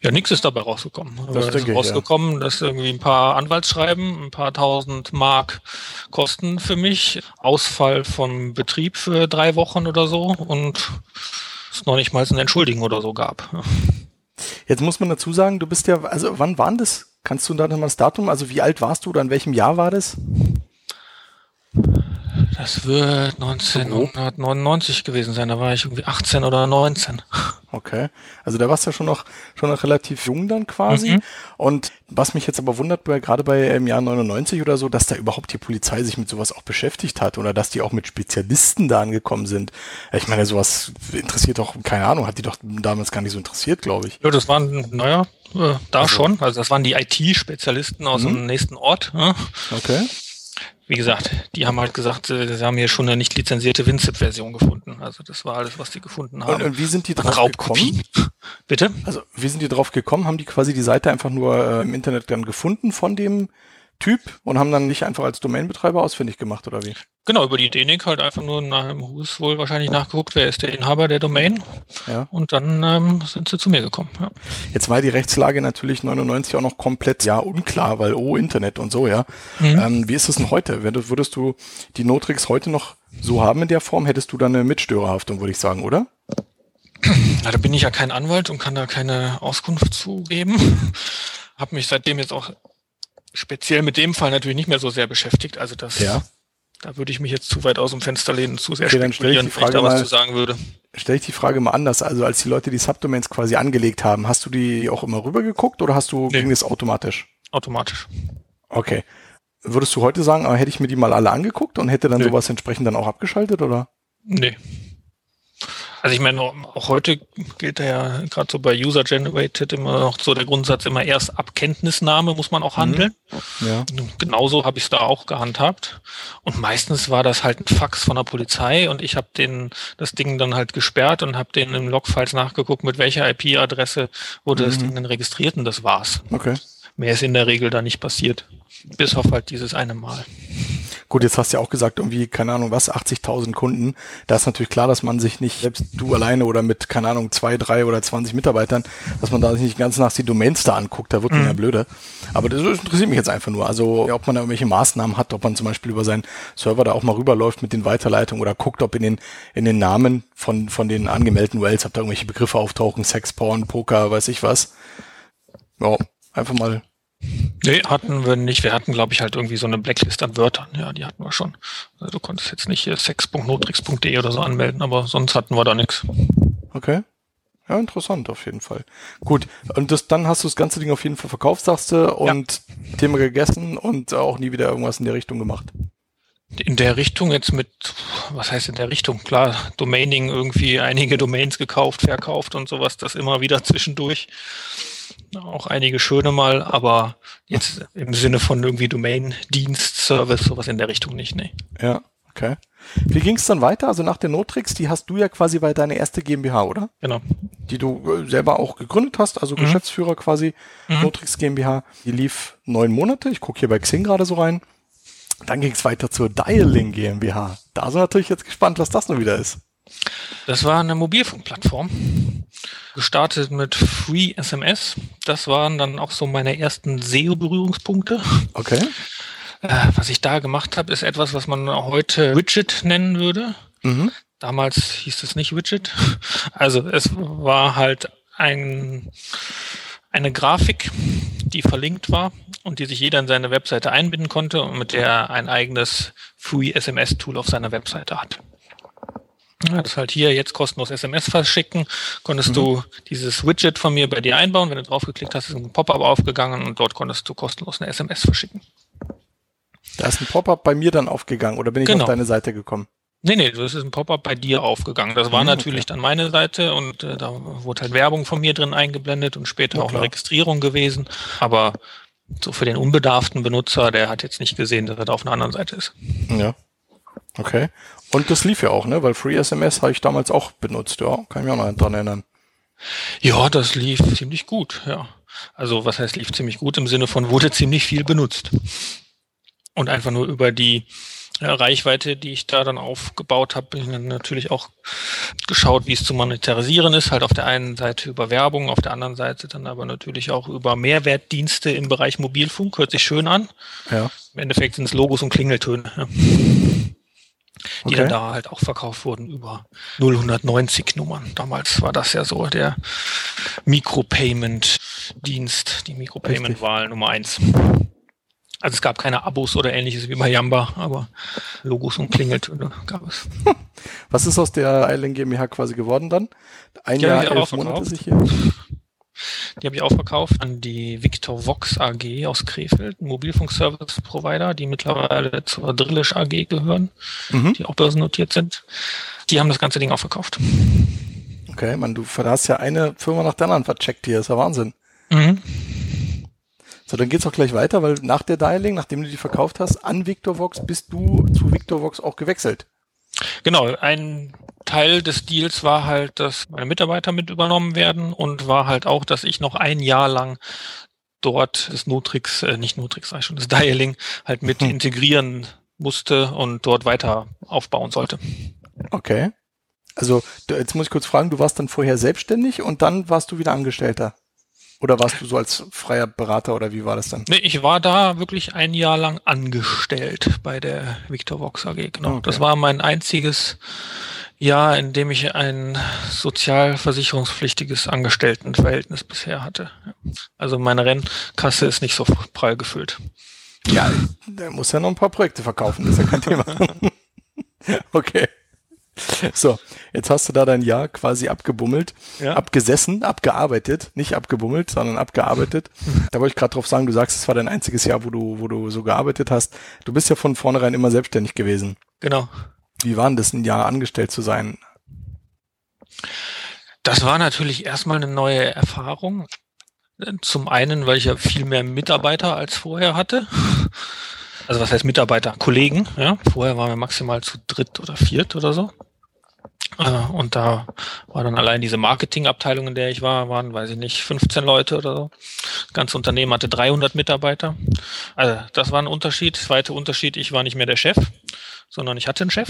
Ja, nichts ist dabei rausgekommen. Das ist rausgekommen, ja. dass irgendwie ein paar Anwaltsschreiben, ein paar tausend Mark Kosten für mich, Ausfall vom Betrieb für drei Wochen oder so und es noch nicht mal eine Entschuldigung oder so gab. Jetzt muss man dazu sagen, du bist ja, also wann waren das? Kannst du da nochmal das Datum, also wie alt warst du oder in welchem Jahr war das? Das wird 1999 gewesen sein. Da war ich irgendwie 18 oder 19. Okay. Also da warst du ja schon noch, schon noch relativ jung dann quasi. Mhm. Und was mich jetzt aber wundert, gerade bei im Jahr 99 oder so, dass da überhaupt die Polizei sich mit sowas auch beschäftigt hat oder dass die auch mit Spezialisten da angekommen sind. Ich meine, sowas interessiert doch, keine Ahnung, hat die doch damals gar nicht so interessiert, glaube ich. Ja, das waren, naja, äh, da schon. Also das waren die IT-Spezialisten aus Mhm. dem nächsten Ort. Ja. Okay. Wie gesagt, die haben halt gesagt, äh, sie haben hier schon eine nicht lizenzierte WinZip-Version gefunden. Also das war alles, was die gefunden Und, haben. und wie sind die drauf Raubkopien. gekommen? *laughs* Bitte? Also wie sind die drauf gekommen? Haben die quasi die Seite einfach nur äh, im Internet dann gefunden von dem Typ und haben dann nicht einfach als Domainbetreiber ausfindig gemacht oder wie? Genau, über die DENIC halt einfach nur nach dem Hus wohl wahrscheinlich nachgeguckt, wer ist der Inhaber der Domain. Ja. Und dann ähm, sind sie zu mir gekommen. Ja. Jetzt war die Rechtslage natürlich 99 auch noch komplett ja unklar, weil oh Internet und so ja. Mhm. Ähm, wie ist es denn heute? Würdest du die Notrix heute noch so haben in der Form, hättest du dann eine Mitstörerhaftung, würde ich sagen, oder? Ja, da bin ich ja kein Anwalt und kann da keine Auskunft zugeben. Hab mich seitdem jetzt auch speziell mit dem Fall natürlich nicht mehr so sehr beschäftigt. Also das, Ja. da würde ich mich jetzt zu weit aus dem Fenster lehnen, zu sehr Okay, dann spekulieren, die wenn ich Frage da was mal- zu sagen würde. Stell ich die Frage mal anders. Also als die Leute die Subdomains quasi angelegt haben, hast du die auch immer rübergeguckt oder hast du Nee. ging das automatisch? Automatisch. Okay. Würdest du heute sagen, ah, hätte ich mir die mal alle angeguckt und hätte dann Nö. sowas entsprechend dann auch abgeschaltet oder? Nee. Also ich meine, auch heute gilt ja gerade so bei User-Generated immer noch so der Grundsatz immer erst ab Kenntnisnahme muss man auch handeln. Ja. Genauso habe ich es da auch gehandhabt. Und meistens war das halt ein Fax von der Polizei und ich habe den das Ding dann halt gesperrt und habe den im Logfiles nachgeguckt, mit welcher IP-Adresse wurde das Mhm. Ding denn registriert und das war's. Okay. Mehr ist in der Regel da nicht passiert. Bis auf halt dieses eine Mal. Gut, jetzt hast du ja auch gesagt, irgendwie, keine Ahnung was, 80.000 Kunden. Da ist natürlich klar, dass man sich nicht, selbst du alleine oder mit, keine Ahnung, zwei, drei oder 20 Mitarbeitern, dass man da sich nicht ganz nach die Domains da anguckt, da wird man Mhm. ja blöde. Aber das interessiert mich jetzt einfach nur. Also, ob man da irgendwelche Maßnahmen hat, ob man zum Beispiel über seinen Server da auch mal rüberläuft mit den Weiterleitungen oder guckt, ob in den, in den Namen von, von den angemeldeten Wells, ob da irgendwelche Begriffe auftauchen, Sex, Porn, Poker, weiß ich was. Ja, einfach mal Nee, hatten wir nicht. Wir hatten, glaube ich, halt irgendwie so eine Blacklist an Wörtern. Ja, die hatten wir schon. Also du konntest jetzt nicht hier sex.notrix.de oder so anmelden, aber sonst hatten wir da nichts. Okay. Ja, interessant auf jeden Fall. Gut, und das, dann hast du das ganze Ding auf jeden Fall verkauft, sagst du, und Thema gegessen und auch nie wieder irgendwas in der Richtung gemacht. In der Richtung jetzt mit, was heißt in der Richtung? Klar, Domaining irgendwie einige Domains gekauft, verkauft und sowas, das immer wieder zwischendurch. Auch einige schöne mal, aber jetzt im Sinne von irgendwie Domain-Dienst, Service, sowas in der Richtung nicht, nee. Ja, okay. Wie ging es dann weiter? Also nach der Notrix, die hast du ja quasi bei deine erste GmbH, oder? Genau. Die du äh, selber auch gegründet hast, also Mhm. Geschäftsführer quasi, Mhm. Notrix GmbH. Die lief neun Monate. Ich gucke hier bei Xing gerade so rein. Dann ging es weiter zur Dialing GmbH. Da sind wir natürlich jetzt gespannt, was das nun wieder ist. Das war eine Mobilfunkplattform. Gestartet mit Free SMS. Das waren dann auch so meine ersten SEO-Berührungspunkte. Okay. Äh, was ich da gemacht habe, ist etwas, was man heute Widget nennen würde. Mhm. Damals hieß es nicht Widget. Also es war halt ein, eine Grafik, die verlinkt war und die sich jeder in seine Webseite einbinden konnte und mit der er ein eigenes Free SMS Tool auf seiner Webseite hat. Ja, das halt hier jetzt kostenlos SMS verschicken, konntest du dieses Widget von mir bei dir einbauen. Wenn du draufgeklickt hast, ist ein Pop-up aufgegangen und dort konntest du kostenlos eine SMS verschicken. Da ist ein Pop-up bei mir dann aufgegangen oder bin ich Genau. auf deine Seite gekommen? Nee, nee, das ist ein Pop-up bei dir aufgegangen. Das war Hm, natürlich okay. dann meine Seite und äh, da wurde halt Werbung von mir drin eingeblendet und später Na auch eine. Registrierung gewesen. Aber so für den unbedarften Benutzer, der hat jetzt nicht gesehen, dass er da auf einer anderen Seite ist. Ja. Okay. Und das lief ja auch, ne? Weil Free SMS habe ich damals auch benutzt, ja. Kann ich mich auch noch dran erinnern. Ja, das lief ziemlich gut, ja. Also was heißt lief ziemlich gut im Sinne von wurde ziemlich viel benutzt. Und einfach nur über die äh, Reichweite, die ich da dann aufgebaut habe, bin ich dann natürlich auch geschaut, wie es zu monetarisieren ist. Halt auf der einen Seite über Werbung, auf der anderen Seite dann aber natürlich auch über Mehrwertdienste im Bereich Mobilfunk. Hört sich schön an. Ja. Im Endeffekt sind es Logos und Klingeltöne, ja, die Okay. dann da halt auch verkauft wurden über 0190 Nummern. Damals war das ja so der Micropayment-Dienst, die Micropayment-Wahl Nummer eins. Also es gab keine Abos oder ähnliches wie bei Yamba, aber Logos und Klingeltöne gab es. *laughs* Was ist aus der Eilen GmbH quasi geworden dann? Ein Ja, Jahr, elf Monate sich hier. Die habe ich auch verkauft an die Victor Vox AG aus Krefeld, Mobilfunk-Service-Provider, die mittlerweile zur Drillisch AG gehören, Mhm. die auch börsennotiert sind. Die haben das ganze Ding auch verkauft. Okay, man, du hast ja eine Firma nach der anderen vercheckt hier, ist ja Wahnsinn. Mhm. So, dann geht's auch gleich weiter, weil nach der Dialing, nachdem du die verkauft hast, an Victorvox bist du zu Victorvox auch gewechselt. Genau, ein Teil des Deals war halt, dass meine Mitarbeiter mit übernommen werden und war halt auch, dass ich noch ein Jahr lang dort das Nutrix, äh, nicht Nutrix, sag ich schon, das Dialing halt mit Mhm. integrieren musste und dort weiter aufbauen sollte. Okay. Also, jetzt muss ich kurz fragen, du warst dann vorher selbstständig und dann warst du wieder Angestellter. Oder warst du so als freier Berater oder wie war das dann? Nee, ich war da wirklich ein Jahr lang angestellt bei der Victor Vox AG. Genau. Okay. Das war mein einziges Jahr, in dem ich ein sozialversicherungspflichtiges Angestelltenverhältnis bisher hatte. Also meine Rennkasse ist nicht so prall gefüllt. Ja, der muss ja noch ein paar Projekte verkaufen, das ist ja kein Thema. *laughs* okay. *laughs* So, jetzt hast du da dein Jahr quasi abgebummelt, Ja. abgesessen, abgearbeitet, nicht abgebummelt, sondern abgearbeitet. *laughs* Da wollte ich gerade drauf sagen, du sagst, es war dein einziges Jahr, wo du, wo du so gearbeitet hast. Du bist ja von vornherein immer selbstständig gewesen. Genau. Wie war denn das, ein Jahr angestellt zu sein? Das war natürlich erstmal eine neue Erfahrung. Zum einen, weil ich ja viel mehr Mitarbeiter als vorher hatte. Also was heißt Mitarbeiter? Kollegen, ja. Vorher waren wir maximal zu dritt oder viert oder so. Äh, Und da war dann allein diese Marketingabteilung, in der ich war, waren, weiß ich nicht, 15 Leute oder so. Das ganze Unternehmen hatte 300 Mitarbeiter. Also das war ein Unterschied. Zweiter Unterschied, ich war nicht mehr der Chef, sondern ich hatte einen Chef.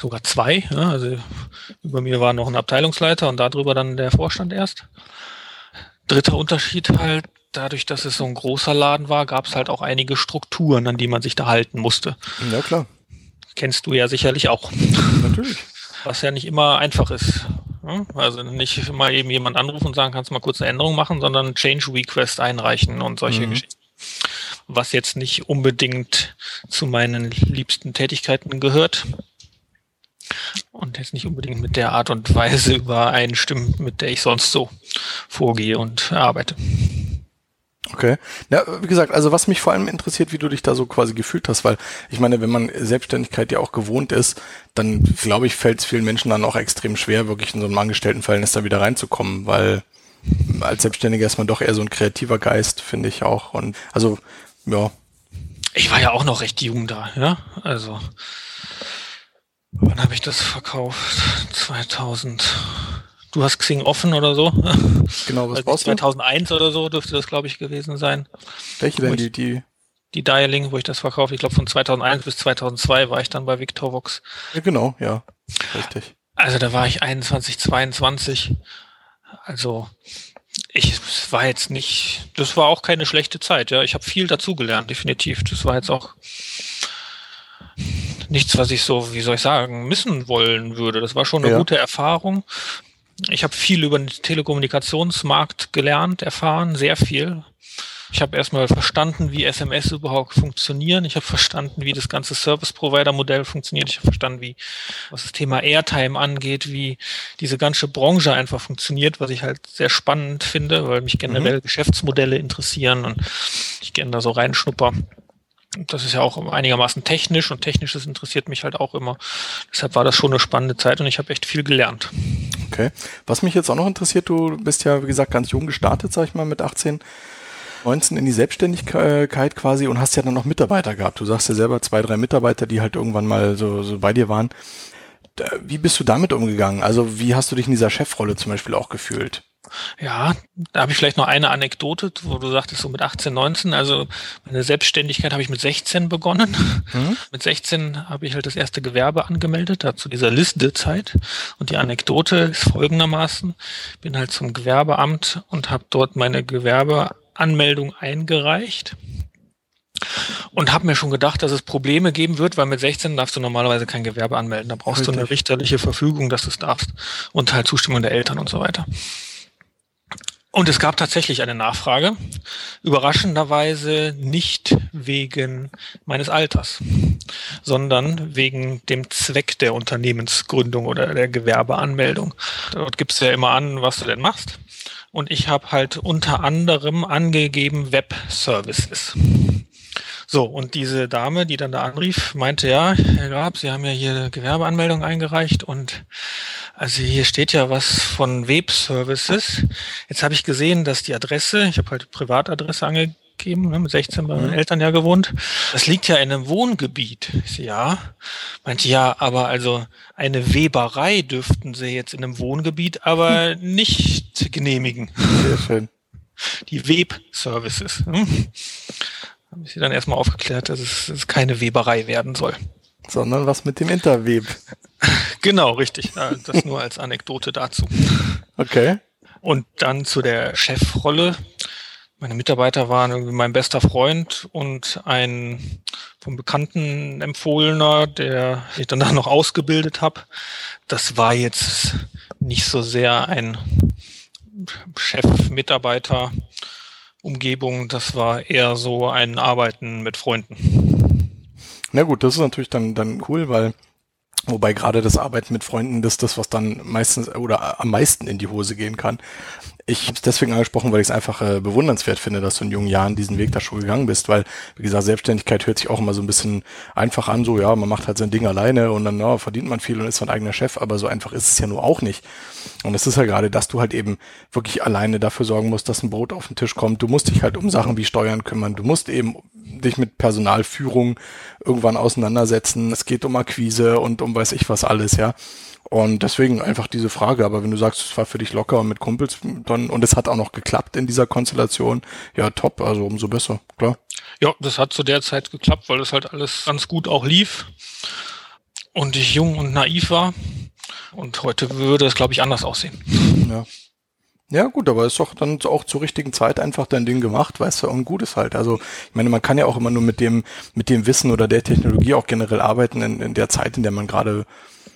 Sogar zwei. Ja, also über mir war noch ein Abteilungsleiter und darüber dann der Vorstand erst. Dritter Unterschied halt, dadurch, dass es so ein großer Laden war, gab es halt auch einige Strukturen, an die man sich da halten musste. Ja, klar, Kennst du ja sicherlich auch. natürlich. Was ja nicht immer einfach ist. Ja, Also nicht mal eben jemand anrufen und sagen, kannst du mal kurz eine Änderung machen, sondern Change Request einreichen und solche Mhm. Geschichten. Was jetzt nicht unbedingt zu meinen liebsten Tätigkeiten gehört. Und jetzt nicht unbedingt mit der Art und Weise übereinstimmt, mit der ich sonst so vorgehe und arbeite. Okay. Ja, wie gesagt, also was mich vor allem interessiert, wie du dich da so quasi gefühlt hast, weil ich meine, wenn man Selbstständigkeit ja auch gewohnt ist, dann glaube ich, fällt es vielen Menschen dann auch extrem schwer, wirklich in so einem Angestelltenverhältnis da wieder reinzukommen, weil als Selbstständiger ist man doch eher so ein kreativer Geist, finde ich auch. Und also, ja, Ich war ja auch noch recht jung da, ja. Also, wann habe ich das verkauft? 2000. Du hast Xing offen oder so? *laughs* genau, was Also brauchst du? 2001 oder so dürfte das, glaube ich, gewesen sein. Welche denn die, die, Die Dialing, wo ich das verkaufe. Ich glaube, von 2001 bis 2002 war ich dann bei Victorvox. ja, genau, ja, richtig. Also da war ich 21, 22. Also ich es war jetzt nicht, das war auch keine schlechte Zeit. Ja, ich habe viel dazugelernt, definitiv. Das war jetzt auch nichts, was ich so, wie soll ich sagen, missen wollen würde. Das war schon eine Ja. gute Erfahrung. Ich habe viel über den Telekommunikationsmarkt gelernt, erfahren, sehr viel. Ich habe erstmal verstanden, wie SMS überhaupt funktionieren. Ich habe verstanden, wie das ganze Service-Provider-Modell funktioniert. Ich habe verstanden, wie was das Thema Airtime angeht, wie diese ganze Branche einfach funktioniert, was ich halt sehr spannend finde, weil mich generell Geschäftsmodelle interessieren und ich gerne da so reinschnupper. Das ist ja auch einigermaßen technisch und technisches interessiert mich halt auch immer. Deshalb war das schon eine spannende Zeit und ich habe echt viel gelernt. Okay. Was mich jetzt auch noch interessiert, du bist ja, wie gesagt, ganz jung gestartet, sag ich mal, mit 18, 19 in die Selbstständigkeit quasi und hast ja dann noch Mitarbeiter gehabt. Du sagst ja selber zwei, drei Mitarbeiter, die halt irgendwann mal so, so bei dir waren. Wie bist du damit umgegangen? Also wie hast du dich in dieser Chefrolle zum Beispiel auch gefühlt? Ja, da habe ich vielleicht noch eine Anekdote, wo du sagtest, so mit 18, 19. Also meine Selbstständigkeit habe ich mit 16 begonnen. Mhm. Mit 16 habe ich halt das erste Gewerbe angemeldet, da zu dieser Liste-Zeit. Und die Anekdote ist folgendermaßen. Bin halt zum Gewerbeamt und habe dort meine Gewerbeanmeldung eingereicht. Und habe mir schon gedacht, dass es Probleme geben wird, weil mit 16 darfst du normalerweise kein Gewerbe anmelden. Da brauchst Richtig. du eine richterliche Verfügung, dass du es darfst. Und halt Zustimmung der Eltern und so weiter. Und es gab tatsächlich eine Nachfrage. Überraschenderweise nicht wegen meines Alters, sondern wegen dem Zweck der Unternehmensgründung oder der Gewerbeanmeldung. Dort gibst du ja immer an, was du denn machst. Und ich habe halt unter anderem angegeben Web Services. So, und diese Dame, die dann da anrief, meinte, ja, Herr Grab, Sie haben ja hier eine Gewerbeanmeldung eingereicht und also hier steht ja was von Web Services. Jetzt habe ich gesehen, dass die Adresse, ich habe halt Privatadresse angegeben, ne, mit 16 bei meinen Eltern ja gewohnt. Das liegt ja in einem Wohngebiet. Ich so, ja. Meinte, ja, aber also eine Weberei dürften Sie jetzt in einem Wohngebiet aber nicht genehmigen. Sehr schön. Die Web-Services. Hm? Habe ich sie dann erstmal aufgeklärt, dass es, dass es keine Weberei werden soll. Sondern was mit dem Interweb. *laughs* Genau, richtig. Das nur als Anekdote dazu. Okay. Und dann zu der Chefrolle. Meine Mitarbeiter waren irgendwie mein bester Freund und ein vom Bekannten empfohlener, der ich dann noch ausgebildet habe. Das war jetzt nicht so sehr ein Chef-Mitarbeiter. Umgebung, das war eher so ein Arbeiten mit Freunden. Na gut, das ist natürlich dann, dann cool, weil Wobei gerade das Arbeiten mit Freunden, das ist das, was dann meistens oder am meisten in die Hose gehen kann. Ich habe es deswegen angesprochen, weil ich es einfach äh, bewundernswert finde, dass du in jungen Jahren diesen Weg da schon gegangen bist, weil, wie gesagt, Selbstständigkeit hört sich auch immer so ein bisschen einfach an, so ja, man macht halt sein Ding alleine und dann ja, verdient man viel und ist sein eigener Chef, aber so einfach ist es ja nur auch nicht. Und es ist ja gerade, dass du halt eben wirklich alleine dafür sorgen musst, dass ein Brot auf den Tisch kommt. Du musst dich halt um Sachen wie Steuern kümmern. Du musst eben dich mit Personalführung irgendwann auseinandersetzen. Es geht um Akquise und um weiß ich was alles, ja. Und deswegen einfach diese Frage. Aber wenn du sagst, es war für dich locker und mit Kumpels, dann, und es hat auch noch geklappt in dieser Konstellation, ja, top, also umso besser, klar. Ja, das hat zu der Zeit geklappt, weil das halt alles ganz gut auch lief und ich jung und naiv war. Und heute würde es, glaube ich, anders aussehen. Ja. Ja, gut, aber ist doch dann auch zur richtigen Zeit einfach dein Ding gemacht, weißt du, und gut ist halt. Also, ich meine, man kann ja auch immer nur mit dem, mit dem Wissen oder der Technologie auch generell arbeiten in, in der Zeit, in der man gerade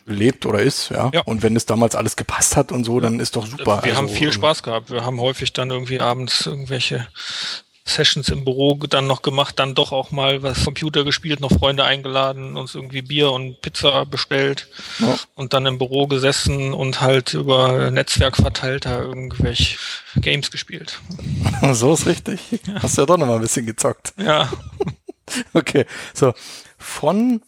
lebt oder ist, ja? Ja. Und wenn es damals alles gepasst hat und so, dann ist doch super. Wir haben Also, viel ähm, Spaß gehabt. Wir haben häufig dann irgendwie abends irgendwelche Sessions im Büro dann noch gemacht, dann doch auch mal was Computer gespielt, noch Freunde eingeladen, uns irgendwie Bier und Pizza bestellt Ja. und dann im Büro gesessen und halt über Netzwerkverteilter irgendwelche Games gespielt. *laughs* So ist richtig. Hast du ja doch noch mal ein bisschen gezockt. Ja, *laughs* Okay, so von,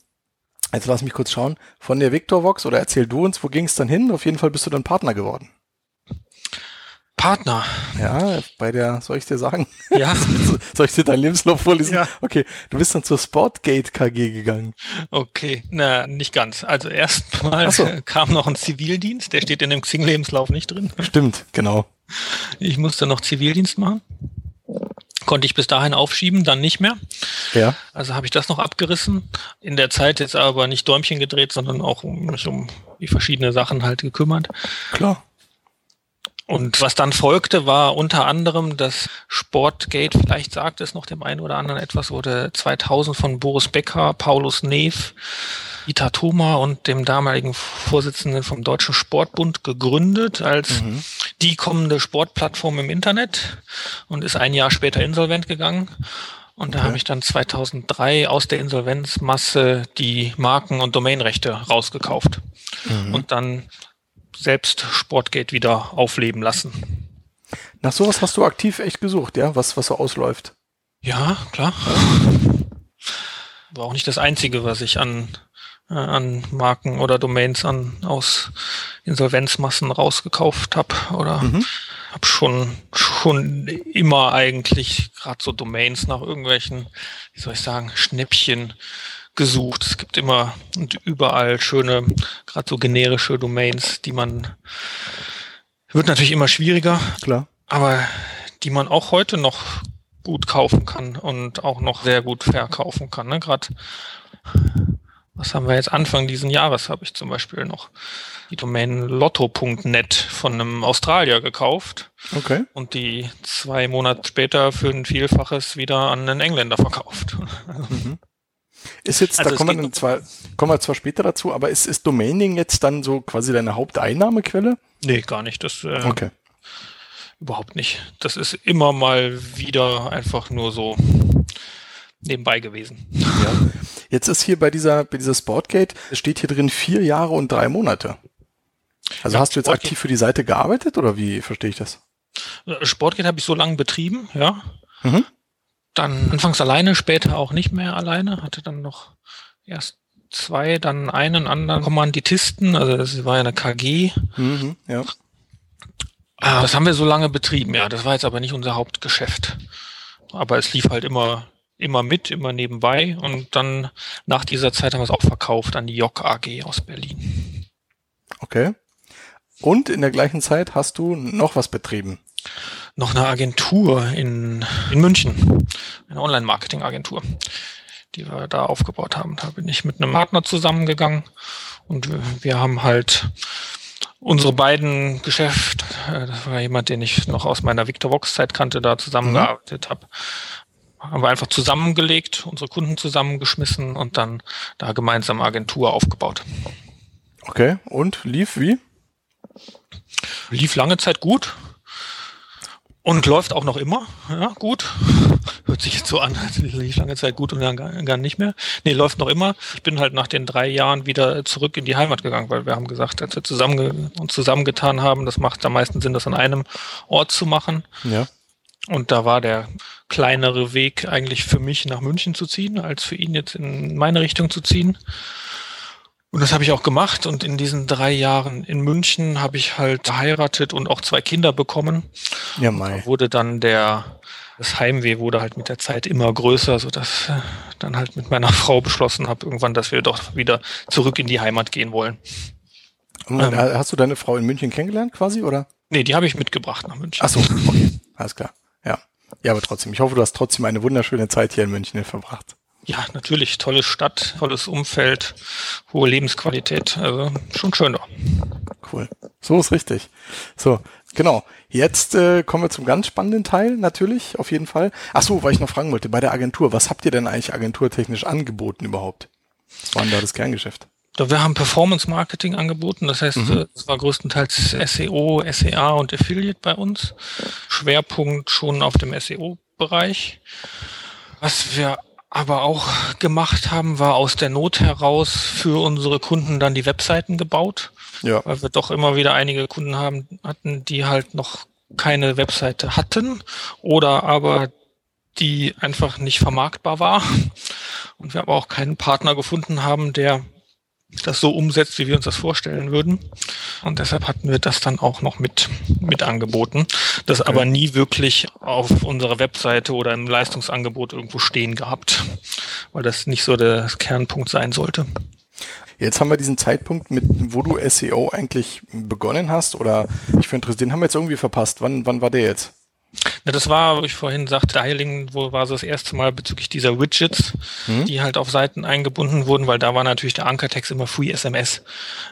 jetzt lass mich kurz schauen, von der Victorvox oder erzähl du uns, wo ging es dann hin? Auf jeden Fall bist du dann Partner geworden. Partner. Ja, bei der, soll ich dir sagen? Ja, *laughs* Soll ich dir deinen Lebenslauf vorlesen? Ja. Okay, du bist dann zur Sportgate KG gegangen. okay. Na, nicht ganz. Also erstmal so. *laughs* kam noch ein Zivildienst, der steht in dem Xing-Lebenslauf nicht drin. Stimmt, genau. Ich musste noch Zivildienst machen. Konnte ich bis dahin aufschieben, dann nicht mehr. Ja, Also habe ich das noch abgerissen. In der Zeit jetzt aber nicht Däumchen gedreht, sondern auch um mich um die verschiedenen Sachen halt gekümmert. klar. Und was dann folgte, war unter anderem das Sportgate, vielleicht sagt es noch dem einen oder anderen etwas, wurde 2000 von Boris Becker, Paulus Neef, Ita Thoma und dem damaligen Vorsitzenden vom Deutschen Sportbund gegründet als die kommende Sportplattform im Internet und ist ein Jahr später insolvent gegangen. Und da Okay. habe ich dann 2003 aus der Insolvenzmasse die Marken- und Domainrechte rausgekauft und dann selbst Sportgate wieder aufleben lassen. Nach sowas hast du aktiv echt gesucht, ja, was, was so ausläuft. Ja, klar. War auch nicht das Einzige, was ich an, äh, an Marken oder Domains an, aus Insolvenzmassen rausgekauft habe. Oder Mhm. habe schon, schon immer eigentlich gerade so Domains nach irgendwelchen, wie soll ich sagen, Schnäppchen gesucht. Es gibt immer und überall schöne, gerade so generische Domains, die man wird natürlich immer schwieriger, Klar. aber die man auch heute noch gut kaufen kann und auch noch sehr gut verkaufen kann. Ne? Gerade was haben wir jetzt Anfang diesen Jahres habe ich zum Beispiel noch die Domain lotto.net von einem Australier gekauft Okay. und die zwei Monate später für ein Vielfaches wieder an einen Engländer verkauft. Ist jetzt, Also da kommen wir, zwar, kommen wir zwar später dazu, aber ist, ist Domaining jetzt dann so quasi deine Haupteinnahmequelle? Nee, gar nicht. Das äh, Okay. überhaupt nicht. Das ist immer mal wieder einfach nur so nebenbei gewesen. Ja. Jetzt ist hier bei dieser, bei dieser Sportgate, es steht hier drin vier Jahre und drei Monate. Also Ja, hast du jetzt Sportgate- aktiv für die Seite gearbeitet oder wie verstehe ich das? Sportgate habe ich so lange betrieben, ja. Mhm. Dann anfangs alleine, später auch nicht mehr alleine. Hatte dann noch erst zwei, dann einen anderen Kommanditisten. Also das war ja eine KG. Mhm, ja. Ah, Das haben wir so lange betrieben, ja. Das war jetzt aber nicht unser Hauptgeschäft. Aber es lief halt immer, immer mit, immer nebenbei. Und dann nach dieser Zeit haben wir es auch verkauft an die JOC AG aus Berlin. Okay. Und in der gleichen Zeit hast du noch was betrieben. Noch eine Agentur in, in München. Eine Online-Marketing-Agentur, die wir da aufgebaut haben. Da bin ich mit einem Partner zusammengegangen und wir- haben halt unsere beiden Geschäft, äh, das war jemand, den ich noch aus meiner Victorvox-Zeit kannte, da zusammengearbeitet habe, haben wir einfach zusammengelegt, unsere Kunden zusammengeschmissen und dann da gemeinsam Agentur aufgebaut. Okay. Und lief wie? Lief lange Zeit gut und läuft auch noch immer. Ja, gut. Hört sich jetzt so an, *laughs* als lief lange Zeit gut und dann gar, gar nicht mehr. Nee, läuft noch immer. Ich bin halt nach den drei Jahren wieder zurück in die Heimat gegangen, weil wir haben gesagt, als wir zusammenge uns zusammengetan haben, das macht am meisten Sinn, das an einem Ort zu machen. Ja. Und da war der kleinere Weg eigentlich für mich nach München zu ziehen, als für ihn jetzt in meine Richtung zu ziehen. Und das habe ich auch gemacht. Und in diesen drei Jahren in München habe ich halt geheiratet und auch zwei Kinder bekommen. Ja, Mai. Da wurde dann der, das Heimweh wurde halt mit der Zeit immer größer, sodass äh, dann halt mit meiner *laughs* Frau beschlossen habe, irgendwann, dass wir doch wieder zurück in die Heimat gehen wollen. Ähm. äh, hast du deine Frau in München kennengelernt quasi, oder? Nee, die habe ich mitgebracht nach München. Ach so, okay. Alles klar. Ja. Ja, aber trotzdem. Ich hoffe, du hast trotzdem eine wunderschöne Zeit hier in München verbracht. Ja, natürlich. Tolle Stadt, tolles Umfeld, hohe Lebensqualität. Also schon schön da. Cool. So ist richtig. So, genau. Jetzt äh, kommen wir zum ganz spannenden Teil, natürlich, auf jeden Fall. Ach so, weil ich noch fragen wollte, bei der Agentur, was habt ihr denn eigentlich agenturtechnisch angeboten überhaupt? Was war denn da das Kerngeschäft? Wir haben Performance Marketing angeboten, das heißt, äh, es war größtenteils SEO, SEA und Affiliate bei uns. Schwerpunkt schon auf dem SEO-Bereich. Was wir aber auch gemacht haben, war aus der Not heraus für unsere Kunden dann die Webseiten gebaut, Ja. weil wir doch immer wieder einige Kunden haben, hatten, die halt noch keine Webseite hatten oder aber die einfach nicht vermarktbar war. Und wir aber auch keinen Partner gefunden haben, der das so umsetzt, wie wir uns das vorstellen würden. Und deshalb hatten wir das dann auch noch mit, mit angeboten. Das aber nie wirklich auf unserer Webseite oder im Leistungsangebot irgendwo stehen gehabt, weil das nicht so der Kernpunkt sein sollte. Jetzt haben wir diesen Zeitpunkt, mit wo du SEO eigentlich begonnen hast, oder ich finde, den haben wir jetzt irgendwie verpasst. Wann, wann war der jetzt? Na, das war, wo ich vorhin sagte, Dialing, wo war so das erste Mal bezüglich dieser Widgets, die halt auf Seiten eingebunden wurden, weil da war natürlich der Ankertext immer Free SMS.